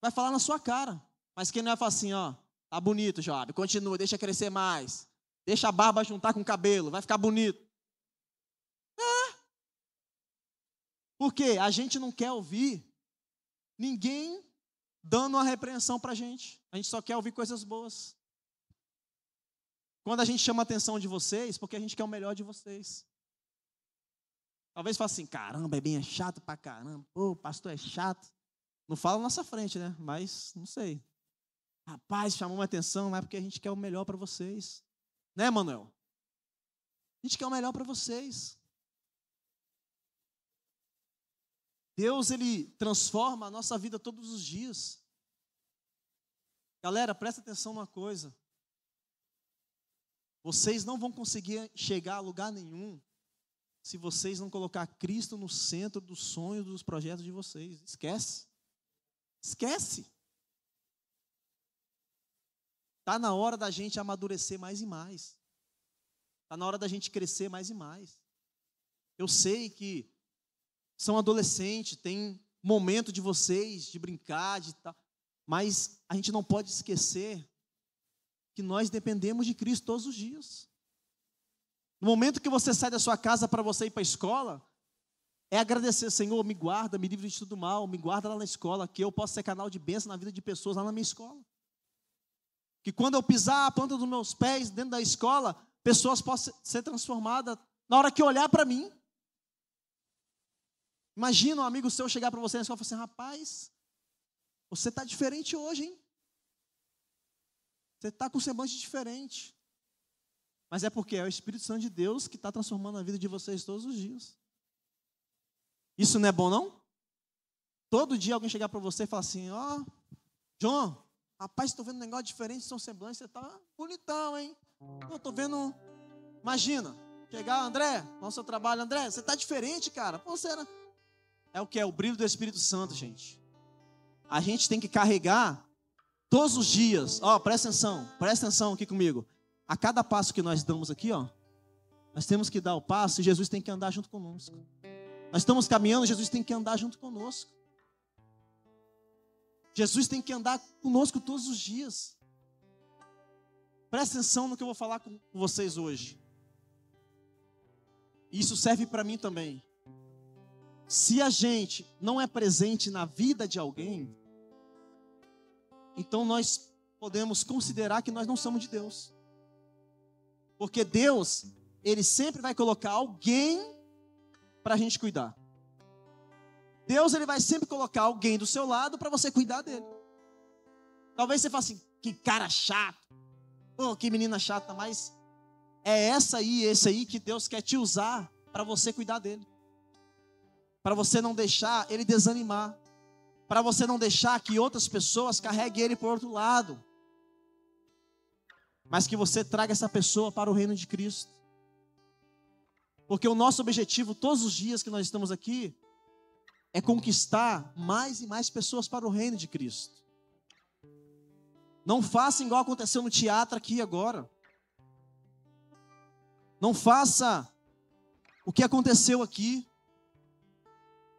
Vai falar na sua cara. Mas quem não é falar assim, ó, tá bonito, Joab, continua, deixa crescer mais. Deixa a barba juntar com o cabelo, vai ficar bonito. Porque a gente não quer ouvir ninguém dando uma repreensão para a gente. A gente só quer ouvir coisas boas. Quando a gente chama a atenção de vocês, porque a gente quer o melhor de vocês. Talvez fale assim, caramba, é bem é chato pra caramba. Pô, o pastor é chato. Não fala na nossa frente, né? Mas, não sei. Rapaz, chamou uma atenção, mas é porque a gente quer o melhor para vocês. Né, Manuel? A gente quer o melhor para vocês. Deus ele transforma a nossa vida todos os dias. Galera, presta atenção numa coisa. Vocês não vão conseguir chegar a lugar nenhum se vocês não colocar Cristo no centro dos sonhos, dos projetos de vocês. Esquece. Esquece. Está na hora da gente amadurecer mais e mais. Está na hora da gente crescer mais e mais. Eu sei que são adolescentes, tem momento de vocês, de brincar, de tal. Mas a gente não pode esquecer que nós dependemos de Cristo todos os dias. No momento que você sai da sua casa para você ir para a escola, é agradecer, Senhor, me guarda, me livre de tudo mal, me guarda lá na escola, que eu possa ser canal de bênção na vida de pessoas lá na minha escola. Que quando eu pisar a planta dos meus pés dentro da escola, pessoas possam ser transformadas na hora que olhar para mim. Imagina um amigo seu chegar para você na escola e falar assim: rapaz, você está diferente hoje, hein? Você está com semblante diferente. Mas é porque é o Espírito Santo de Deus que está transformando a vida de vocês todos os dias. Isso não é bom, não? Todo dia alguém chegar para você e falar assim: Ó, oh, John, rapaz, estou vendo um negócio diferente, seu semblante, você está bonitão, hein? Eu estou vendo. Imagina, chegar, André, nosso trabalho, André, você está diferente, cara. Pô, você era. É o que? É o brilho do Espírito Santo, gente. A gente tem que carregar todos os dias. Ó, presta atenção, presta atenção aqui comigo. A cada passo que nós damos aqui, ó, nós temos que dar o passo e Jesus tem que andar junto conosco. Nós estamos caminhando, Jesus tem que andar junto conosco. Jesus tem que andar conosco todos os dias. Presta atenção no que eu vou falar com vocês hoje. Isso serve para mim também. Se a gente não é presente na vida de alguém, então nós podemos considerar que nós não somos de Deus. Porque Deus, Ele sempre vai colocar alguém para a gente cuidar. Deus, Ele vai sempre colocar alguém do seu lado para você cuidar dele. Talvez você fale assim, que cara chato, oh, que menina chata, mas é essa aí, esse aí que Deus quer te usar para você cuidar dele para você não deixar ele desanimar, para você não deixar que outras pessoas carreguem ele por outro lado, mas que você traga essa pessoa para o reino de Cristo. Porque o nosso objetivo todos os dias que nós estamos aqui é conquistar mais e mais pessoas para o reino de Cristo. Não faça igual aconteceu no teatro aqui agora. Não faça o que aconteceu aqui.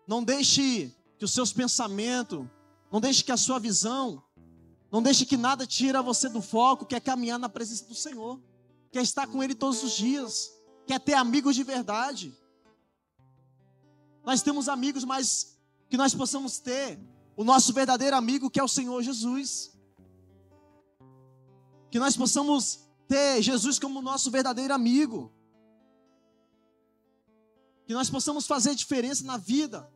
Não deixe que os seus pensamentos, não deixe que a sua visão, não deixe que nada tire você do foco, que é caminhar na presença do Senhor, quer estar com Ele todos os dias, quer ter amigos de verdade. Nós temos amigos, mas que nós possamos ter o nosso verdadeiro amigo, que é o Senhor Jesus. Que nós possamos ter Jesus como nosso verdadeiro amigo. Que nós possamos fazer diferença na vida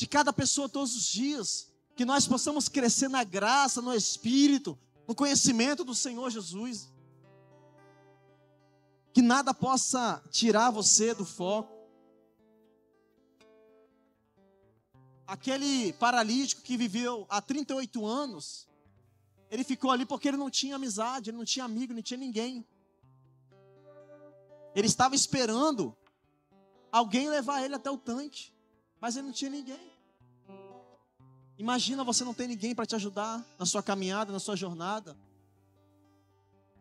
de cada pessoa todos os dias. Que nós possamos crescer na graça, no Espírito, no conhecimento do Senhor Jesus. Que nada possa tirar você do foco. Aquele paralítico que viveu há 38 anos, ele ficou ali porque ele não tinha amizade, ele não tinha amigo, não tinha ninguém. Ele estava esperando alguém levar ele até o tanque, mas ele não tinha ninguém. Imagina você não ter ninguém para te ajudar na sua caminhada, na sua jornada.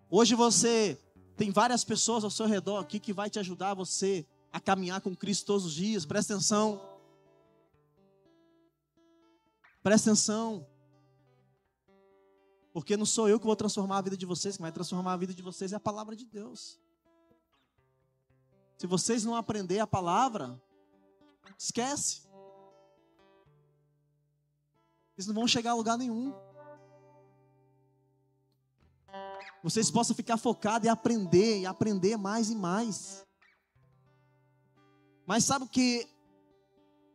Hoje você tem várias pessoas ao seu redor aqui que vai te ajudar você a caminhar com Cristo todos os dias. Presta atenção. Presta atenção. Porque não sou eu que vou transformar a vida de vocês, que vai transformar a vida de vocês é a palavra de Deus. Se vocês não aprender a palavra, esquece. Eles não vão chegar a lugar nenhum. Vocês possam ficar focados e aprender, e aprender mais e mais. Mas sabe o que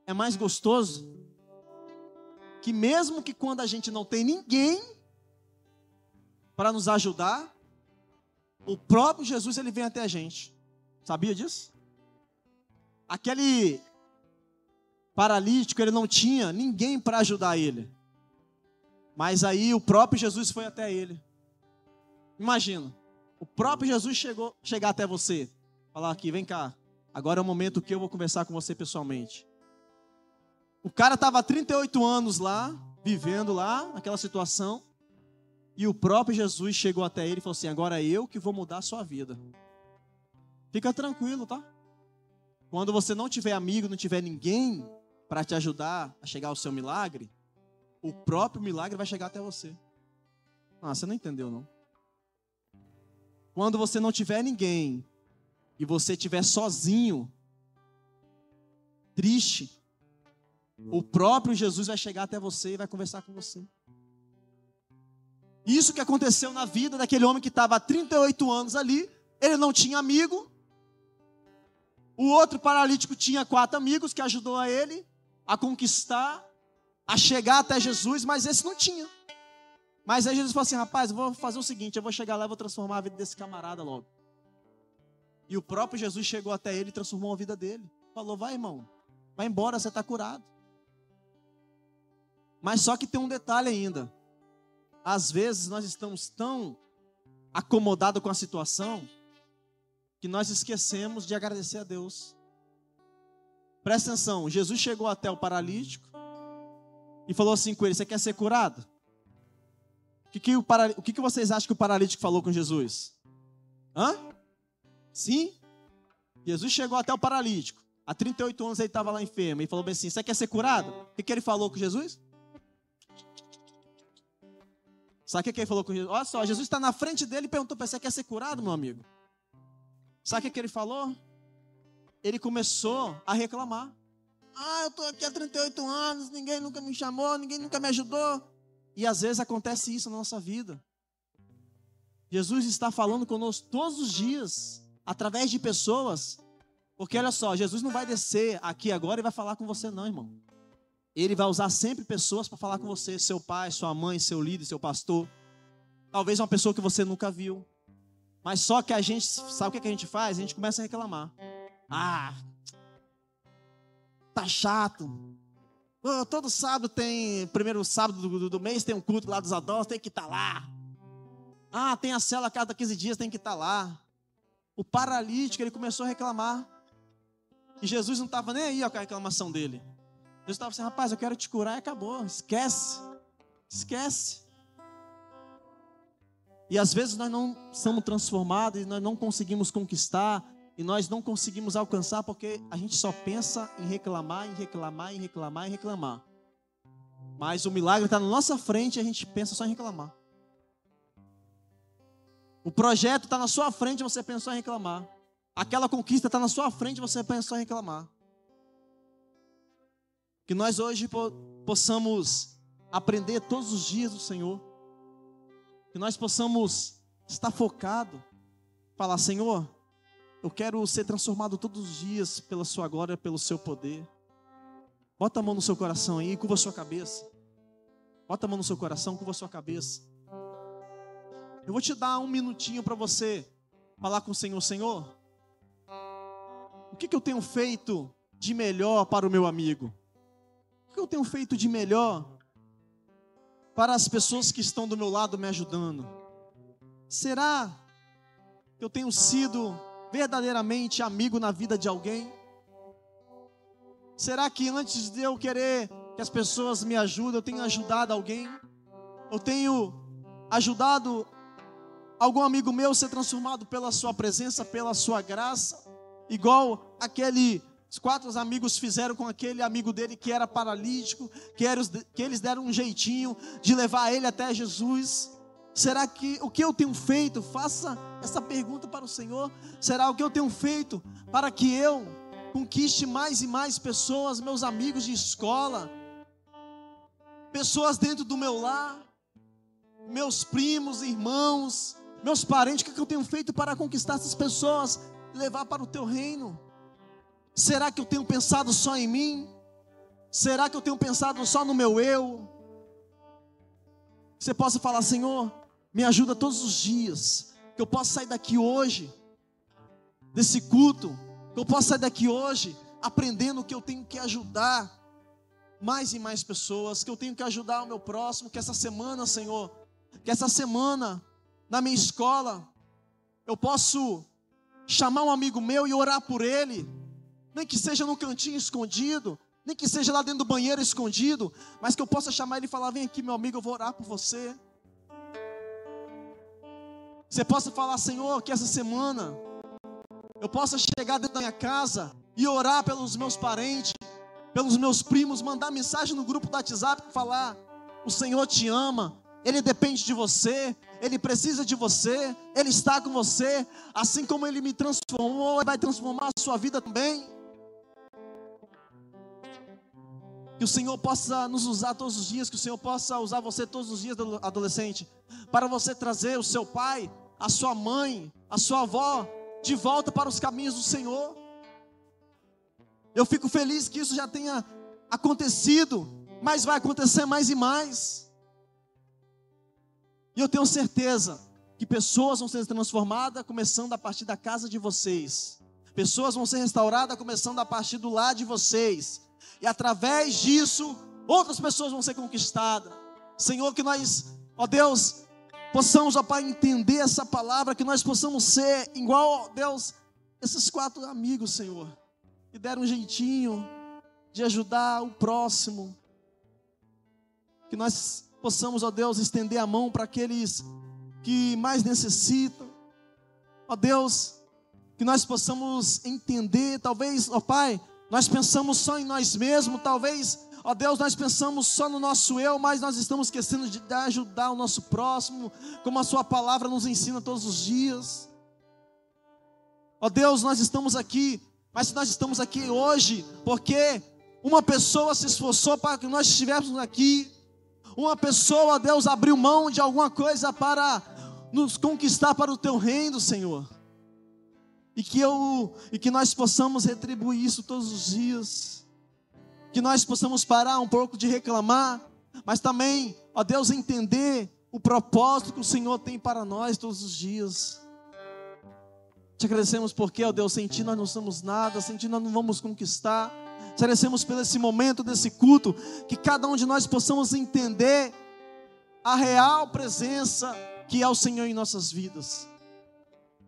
é mais gostoso? Que mesmo que quando a gente não tem ninguém para nos ajudar, o próprio Jesus ele vem até a gente. Sabia disso? Aquele paralítico, ele não tinha ninguém para ajudar ele. Mas aí o próprio Jesus foi até ele. Imagina, o próprio Jesus chegou, chegar até você, falar aqui, vem cá, agora é o momento que eu vou conversar com você pessoalmente. O cara estava há 38 anos lá, vivendo lá, naquela situação, e o próprio Jesus chegou até ele e falou assim: agora é eu que vou mudar a sua vida. Fica tranquilo, tá? Quando você não tiver amigo, não tiver ninguém para te ajudar a chegar ao seu milagre, o próprio milagre vai chegar até você. Ah, você não entendeu, não. Quando você não tiver ninguém e você estiver sozinho, triste, o próprio Jesus vai chegar até você e vai conversar com você. Isso que aconteceu na vida daquele homem que estava há 38 anos ali, ele não tinha amigo. O outro paralítico tinha quatro amigos que ajudou a ele a conquistar, a chegar até Jesus, mas esse não tinha. Mas aí Jesus falou assim: rapaz, vou fazer o seguinte: eu vou chegar lá e vou transformar a vida desse camarada logo. E o próprio Jesus chegou até ele e transformou a vida dele. Falou: vai, irmão, vai embora, você está curado. Mas só que tem um detalhe ainda. Às vezes nós estamos tão acomodados com a situação que nós esquecemos de agradecer a Deus. Presta atenção, Jesus chegou até o paralítico e falou assim com ele: Você quer ser curado? O que, que, o, para... o que, que vocês acham que o paralítico falou com Jesus? Hã? Sim? Jesus chegou até o paralítico. Há 38 anos ele estava lá enfermo e falou bem assim: Você quer ser curado? O que, que ele falou com Jesus? Sabe o que ele falou com Jesus? Olha só, Jesus está na frente dele e perguntou para você: quer ser curado, meu amigo? Sabe o que ele falou? Ele começou a reclamar. Ah, eu estou aqui há 38 anos, ninguém nunca me chamou, ninguém nunca me ajudou. E às vezes acontece isso na nossa vida. Jesus está falando conosco todos os dias, através de pessoas. Porque olha só, Jesus não vai descer aqui agora e vai falar com você, não, irmão. Ele vai usar sempre pessoas para falar com você, seu pai, sua mãe, seu líder, seu pastor. Talvez uma pessoa que você nunca viu. Mas só que a gente, sabe o que a gente faz? A gente começa a reclamar. Ah, tá chato. Pô, todo sábado tem, primeiro sábado do, do, mês tem um culto lá dos adultos, tem que estar tá lá. Ah, tem a cela a cada 15 dias, tem que estar tá lá. O paralítico, ele começou a reclamar. E Jesus não estava nem aí ó, com a reclamação dele. Jesus estava assim, rapaz, eu quero te curar e acabou. Esquece. Esquece. E às vezes nós não somos transformados e nós não conseguimos conquistar e nós não conseguimos alcançar porque a gente só pensa em reclamar, em reclamar, em reclamar, em reclamar. Mas o milagre está na nossa frente e a gente pensa só em reclamar. O projeto está na sua frente e você pensa só em reclamar. Aquela conquista está na sua frente e você pensa só em reclamar. Que nós hoje possamos aprender todos os dias do Senhor. Que nós possamos estar focado, falar, Senhor, eu quero ser transformado todos os dias pela sua glória, pelo seu poder. Bota a mão no seu coração aí, curva a sua cabeça. Bota a mão no seu coração, curva a sua cabeça. Eu vou te dar um minutinho para você falar com o Senhor, Senhor. O que, que eu tenho feito de melhor para o meu amigo? que eu tenho feito de melhor para as pessoas que estão do meu lado me ajudando? Será que eu tenho sido verdadeiramente amigo na vida de alguém? Será que antes de eu querer que as pessoas me ajudem, eu tenho ajudado alguém? Eu tenho ajudado algum amigo meu ser transformado pela sua presença, pela sua graça? Igual aquele os quatro amigos fizeram com aquele amigo dele que era paralítico, que, era, que eles deram um jeitinho de levar ele até Jesus. Será que o que eu tenho feito? Faça essa pergunta para o Senhor. Será o que eu tenho feito para que eu conquiste mais e mais pessoas, meus amigos de escola, pessoas dentro do meu lar, meus primos, irmãos, meus parentes? O que eu tenho feito para conquistar essas pessoas levar para o teu reino? Será que eu tenho pensado só em mim? Será que eu tenho pensado só no meu eu? Você possa falar, Senhor, me ajuda todos os dias, que eu possa sair daqui hoje, desse culto, que eu possa sair daqui hoje, aprendendo que eu tenho que ajudar mais e mais pessoas, que eu tenho que ajudar o meu próximo, que essa semana, Senhor, que essa semana, na minha escola, eu posso chamar um amigo meu e orar por ele, nem que seja no cantinho escondido, nem que seja lá dentro do banheiro escondido, mas que eu possa chamar ele e falar: Vem aqui, meu amigo, eu vou orar por você. Você possa falar: Senhor, que essa semana eu possa chegar dentro da minha casa e orar pelos meus parentes, pelos meus primos, mandar mensagem no grupo do WhatsApp, falar: O Senhor te ama, Ele depende de você, Ele precisa de você, Ele está com você. Assim como Ele me transformou, Ele vai transformar a sua vida também. Que o Senhor possa nos usar todos os dias, que o Senhor possa usar você todos os dias, adolescente, para você trazer o seu pai, a sua mãe, a sua avó de volta para os caminhos do Senhor. Eu fico feliz que isso já tenha acontecido, mas vai acontecer mais e mais. E eu tenho certeza que pessoas vão ser transformadas começando a partir da casa de vocês. Pessoas vão ser restauradas começando a partir do lar de vocês. E através disso, outras pessoas vão ser conquistadas. Senhor, que nós, ó Deus, possamos, ó Pai, entender essa palavra, que nós possamos ser igual, ó Deus, esses quatro amigos, Senhor, que deram um jeitinho de ajudar o próximo. Que nós possamos, ó Deus, estender a mão para aqueles que mais necessitam. Ó Deus, que nós possamos entender, talvez, ó Pai, nós pensamos só em nós mesmos, talvez, ó Deus, nós pensamos só no nosso eu, mas nós estamos esquecendo de ajudar o nosso próximo, como a Sua palavra nos ensina todos os dias. Ó Deus, nós estamos aqui, mas nós estamos aqui hoje porque uma pessoa se esforçou para que nós estivéssemos aqui. Uma pessoa, Deus, abriu mão de alguma coisa para nos conquistar para o teu reino, Senhor. E que eu e que nós possamos retribuir isso todos os dias. Que nós possamos parar um pouco de reclamar, mas também, ó Deus, entender o propósito que o Senhor tem para nós todos os dias. Te agradecemos porque, ó Deus, sem Ti nós não somos nada, sem Ti nós não vamos conquistar. Te agradecemos por esse momento, desse culto, que cada um de nós possamos entender a real presença que é o Senhor em nossas vidas.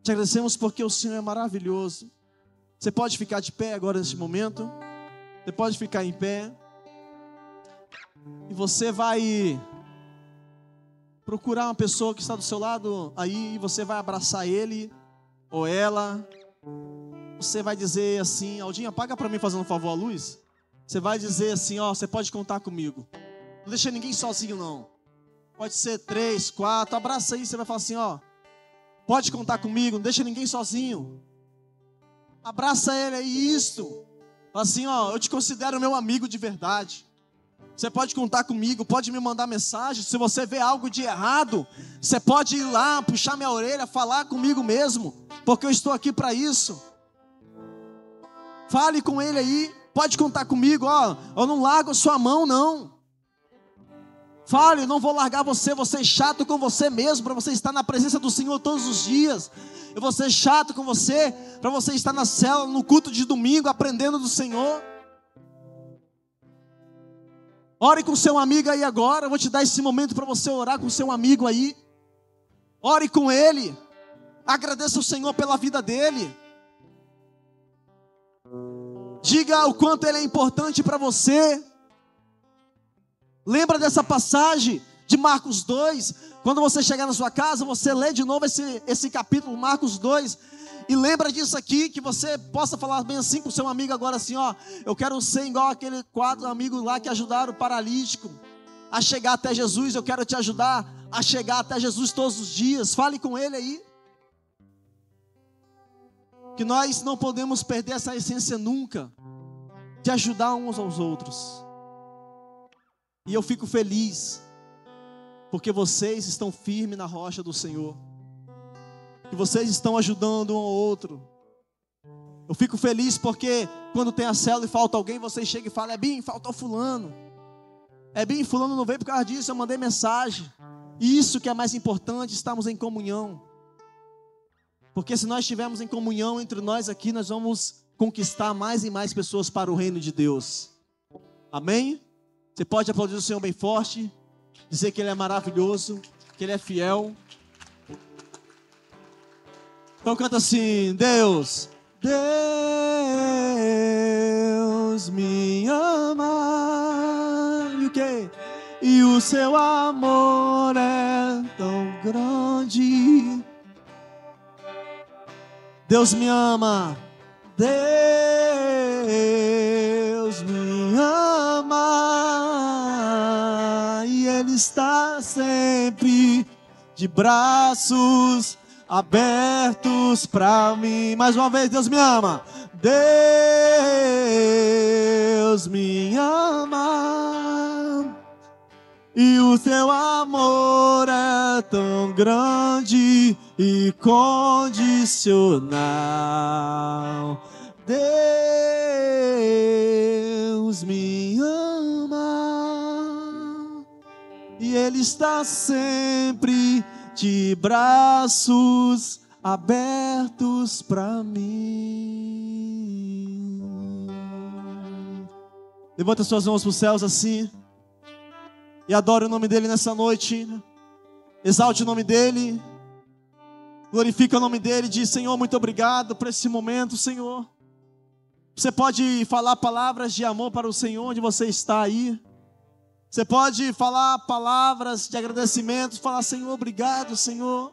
Te agradecemos porque o Senhor é maravilhoso. Você pode ficar de pé agora neste momento. Você pode ficar em pé. E você vai procurar uma pessoa que está do seu lado aí e você vai abraçar ele ou ela. Você vai dizer assim, Aldinha, paga para mim fazendo um favor a luz. Você vai dizer assim, ó, você pode contar comigo. Não deixa ninguém sozinho não. Pode ser três, quatro, abraça aí, você vai falar assim, ó, Pode contar comigo, não deixa ninguém sozinho. Abraça ele aí, isto. Fala assim, ó, eu te considero meu amigo de verdade. Você pode contar comigo, pode me mandar mensagem. Se você vê algo de errado, você pode ir lá, puxar minha orelha, falar comigo mesmo, porque eu estou aqui para isso. Fale com ele aí, pode contar comigo, ó, eu não largo a sua mão não. Fale, não vou largar você, você é chato com você mesmo, para você estar na presença do Senhor todos os dias. Eu vou ser chato com você, para você estar na cela, no culto de domingo, aprendendo do Senhor. Ore com seu amigo aí agora, eu vou te dar esse momento para você orar com seu amigo aí. Ore com ele. Agradeça o Senhor pela vida dele. Diga o quanto ele é importante para você. Lembra dessa passagem de Marcos 2? Quando você chegar na sua casa, você lê de novo esse, esse capítulo, Marcos 2. E lembra disso aqui, que você possa falar bem assim com seu amigo agora assim, ó. Eu quero ser igual aquele quatro amigos lá que ajudaram o paralítico a chegar até Jesus. Eu quero te ajudar a chegar até Jesus todos os dias. Fale com ele aí. Que nós não podemos perder essa essência nunca de ajudar uns aos outros. E eu fico feliz, porque vocês estão firmes na rocha do Senhor, que vocês estão ajudando um ao outro. Eu fico feliz porque quando tem a célula e falta alguém, vocês chegam e falam: É bem, faltou Fulano. É bem, Fulano não veio por causa disso, eu mandei mensagem. Isso que é mais importante, estamos em comunhão. Porque se nós estivermos em comunhão entre nós aqui, nós vamos conquistar mais e mais pessoas para o reino de Deus. Amém? Você pode aplaudir o Senhor bem forte, dizer que Ele é maravilhoso, que Ele é fiel. Então canta assim: Deus, Deus me ama. E o que? E o seu amor é tão grande. Deus me ama. Deus me ama. Está sempre de braços abertos para mim. Mais uma vez, Deus me ama. Deus me ama. E o teu amor é tão grande e condicional. Deus me ama. E Ele está sempre de braços abertos para mim. Levanta suas mãos para os céus assim. E adore o nome dele nessa noite. Exalte o nome dele. Glorifica o nome dele. Diz: Senhor, muito obrigado por esse momento, Senhor. Você pode falar palavras de amor para o Senhor onde você está aí. Você pode falar palavras de agradecimento, falar, Senhor, obrigado, Senhor.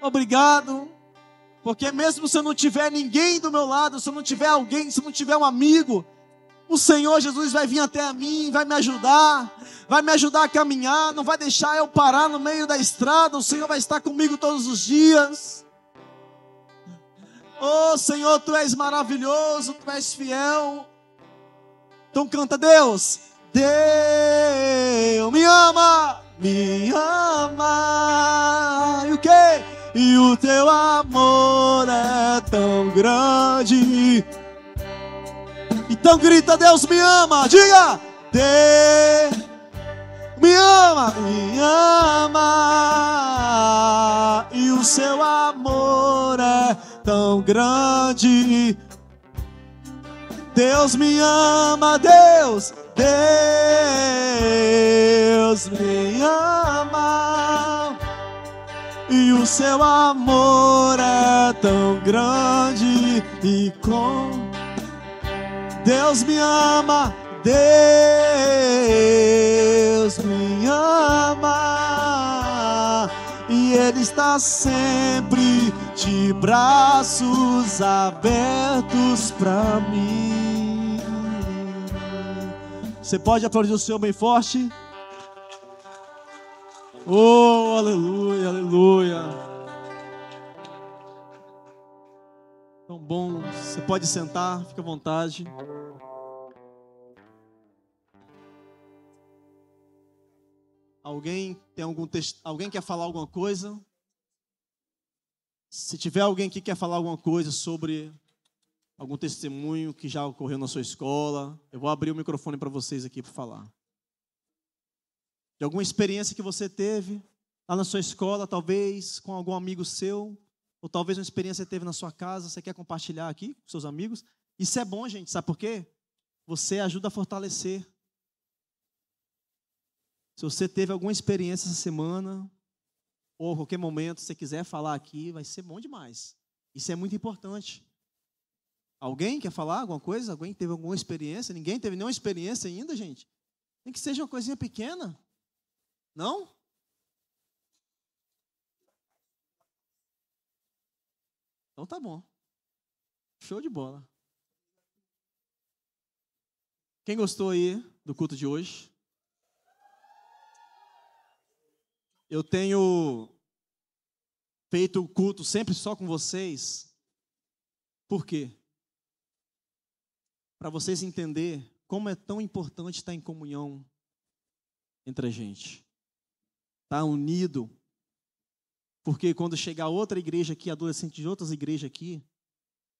Obrigado. Porque mesmo se eu não tiver ninguém do meu lado, se eu não tiver alguém, se eu não tiver um amigo, o Senhor Jesus vai vir até a mim, vai me ajudar, vai me ajudar a caminhar, não vai deixar eu parar no meio da estrada, o Senhor vai estar comigo todos os dias. Oh Senhor, tu és maravilhoso, tu és fiel. Então canta Deus, Deus me ama, me ama. E o que? E o teu amor é tão grande. Então grita, Deus me ama. Diga, Deus me ama, me ama. E o seu amor é tão grande. Deus me ama, Deus, Deus me ama. E o seu amor é tão grande e com Deus me ama, Deus me ama. E Ele está sempre de braços abertos para mim. Você pode aplaudir o Senhor bem forte? Oh, aleluia, aleluia. Tão bom. Você pode sentar, fica à vontade. Alguém tem algum texto? Alguém quer falar alguma coisa? Se tiver alguém que quer falar alguma coisa sobre algum testemunho que já ocorreu na sua escola, eu vou abrir o microfone para vocês aqui para falar. De alguma experiência que você teve lá na sua escola, talvez com algum amigo seu, ou talvez uma experiência que teve na sua casa, você quer compartilhar aqui com seus amigos? Isso é bom, gente, sabe por quê? Você ajuda a fortalecer. Se você teve alguma experiência essa semana, ou a qualquer momento, se você quiser falar aqui, vai ser bom demais. Isso é muito importante. Alguém quer falar alguma coisa? Alguém teve alguma experiência? Ninguém teve nenhuma experiência ainda, gente? Nem que seja uma coisinha pequena. Não? Então tá bom. Show de bola. Quem gostou aí do culto de hoje? Eu tenho feito o culto sempre só com vocês. Por quê? Para vocês entender como é tão importante estar em comunhão entre a gente. Estar tá unido. Porque quando chegar outra igreja aqui, adolescente de outras igrejas aqui,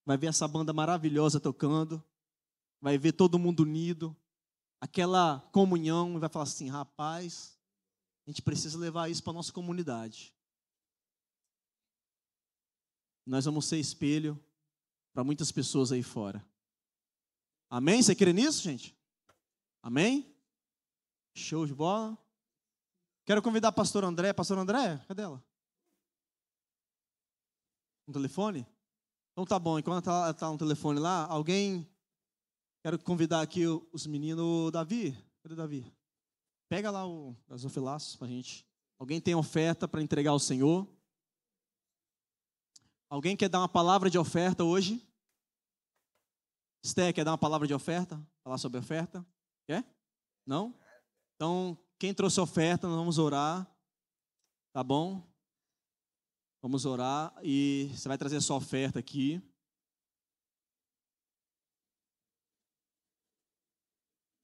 vai ver essa banda maravilhosa tocando, vai ver todo mundo unido, aquela comunhão, e vai falar assim: rapaz, a gente precisa levar isso para nossa comunidade. Nós vamos ser espelho para muitas pessoas aí fora. Amém? Você crê nisso, gente? Amém? Show de bola. Quero convidar a pastora André. Pastor André, cadê ela? No telefone? Então tá bom, enquanto ela está no telefone lá, alguém. Quero convidar aqui os meninos. Davi, cadê Davi? Pega lá o gasofilaço para gente. Alguém tem oferta para entregar ao Senhor? Alguém quer dar uma palavra de oferta hoje? Esté, quer dar uma palavra de oferta? Falar sobre oferta? Quer? Não? Então, Quem trouxe oferta, nós vamos orar. Tá bom? Vamos orar e você vai trazer a sua oferta aqui.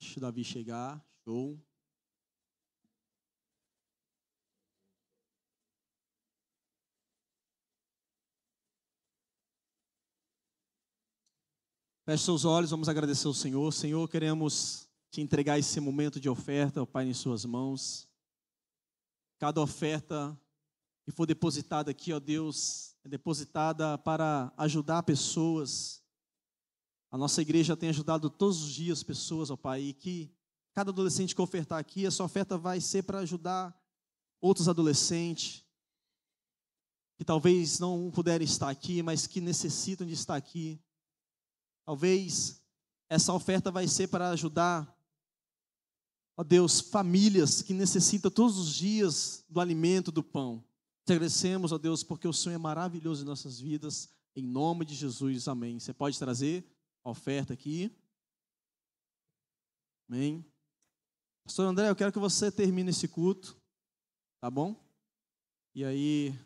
Deixa o Davi chegar. Show. Feche seus olhos, vamos agradecer ao Senhor. Senhor, queremos te entregar esse momento de oferta, ó Pai, em Suas mãos. Cada oferta que for depositada aqui, ó Deus, é depositada para ajudar pessoas. A nossa igreja tem ajudado todos os dias pessoas, ó Pai, e que cada adolescente que ofertar aqui, essa oferta vai ser para ajudar outros adolescentes que talvez não puderem estar aqui, mas que necessitam de estar aqui. Talvez essa oferta vai ser para ajudar, ó Deus, famílias que necessitam todos os dias do alimento, do pão. Te agradecemos, ó Deus, porque o Senhor é maravilhoso em nossas vidas. Em nome de Jesus, amém. Você pode trazer a oferta aqui. Amém. Pastor André, eu quero que você termine esse culto, tá bom? E aí,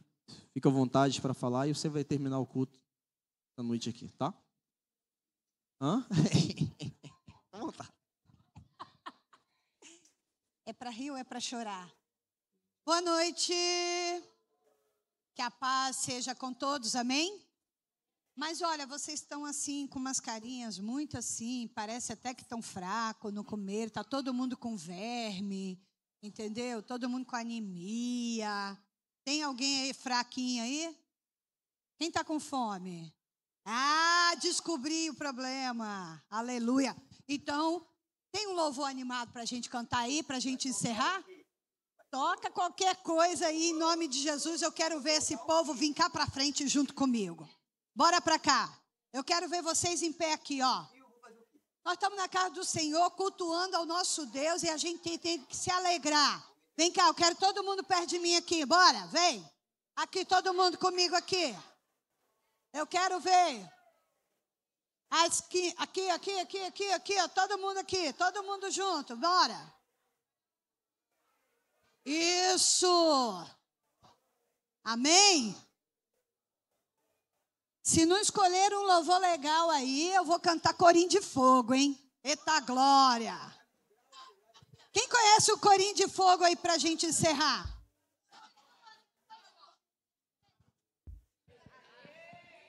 fica à vontade para falar e você vai terminar o culto da noite aqui, tá? Hã? [laughs] Vamos lá.
É para rir ou é para chorar? Boa noite. Que a paz seja com todos, amém? Mas olha, vocês estão assim, com umas carinhas muito assim, parece até que estão fracos no comer, tá todo mundo com verme, entendeu? Todo mundo com anemia. Tem alguém aí fraquinho aí? Quem está com fome? Ah, descobri o problema. Aleluia. Então, tem um louvor animado para a gente cantar aí, para a gente encerrar? Toca qualquer coisa aí, em nome de Jesus. Eu quero ver esse povo vir cá para frente junto comigo. Bora para cá. Eu quero ver vocês em pé aqui, ó. Nós estamos na casa do Senhor, cultuando ao nosso Deus e a gente tem, que se alegrar. Vem cá, eu quero todo mundo perto de mim aqui. Bora, vem. Aqui, todo mundo comigo aqui. Eu quero ver. Aqui, aqui, aqui, aqui, aqui, aqui, ó, todo mundo aqui, todo mundo junto, bora. Isso. Amém? Se não escolher um louvor legal aí, eu vou cantar Corim de Fogo, hein? Eita glória! Quem conhece o Corim de Fogo aí pra gente encerrar?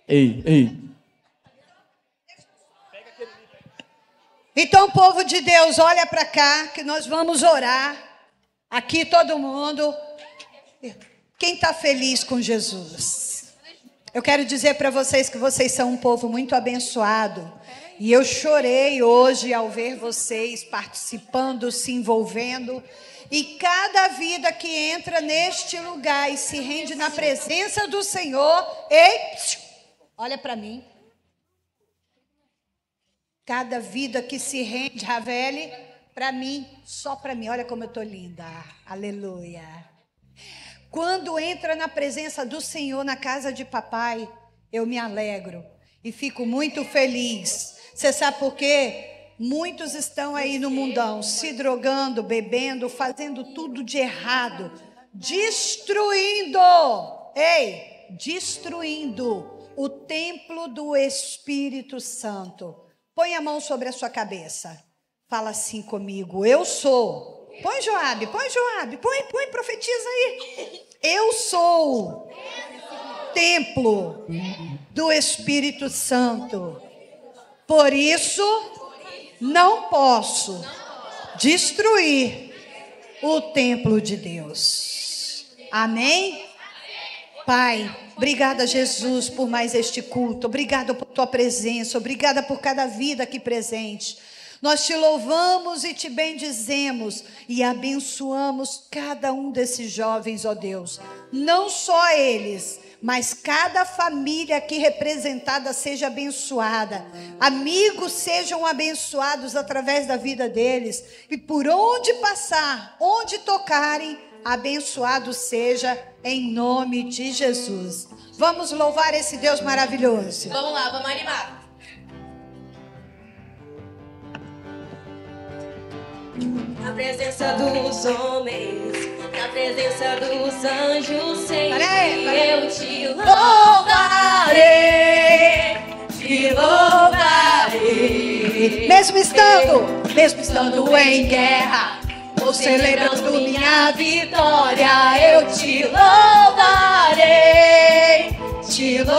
Ei, ei.
Então, povo de Deus, olha para cá que nós vamos orar. Aqui todo mundo. Quem está feliz com Jesus? Eu quero dizer para vocês que vocês são um povo muito abençoado. E eu chorei hoje ao ver vocês participando, se envolvendo. E cada vida que entra neste lugar e se rende na presença do Senhor, ei, olha para mim. Cada vida que se rende, Ravele, para mim, só para mim. Olha como eu estou linda. Aleluia. Quando entra na presença do Senhor na casa de papai, eu me alegro e fico muito feliz. Você sabe por quê? Muitos estão aí no mundão se drogando, bebendo, fazendo tudo de errado, destruindo, ei, destruindo o templo do Espírito Santo. Põe a mão sobre a sua cabeça. Fala assim comigo. Eu sou. Põe Joabe, põe Joabe, põe, põe, profetiza aí. Eu sou templo do Espírito Santo. Por isso, não posso destruir o templo de Deus. Amém? Pai, obrigada, Jesus, por mais este culto. Obrigada por tua presença. Obrigada por cada vida aqui presente. Nós te louvamos e te bendizemos e abençoamos cada um desses jovens, ó Deus. Não só eles, mas cada família aqui representada seja abençoada. Amigos sejam abençoados através da vida deles. E por onde passar, onde tocarem, abençoado seja em nome de Jesus. Vamos louvar esse Deus maravilhoso.
Vamos lá, vamos animar. Na presença dos homens, na presença dos anjos, Senhor, eu te louvarei, te louvarei.
Mesmo estando, mesmo estando em guerra, Estou celebrando minha vitória, eu te louvarei, te louvarei.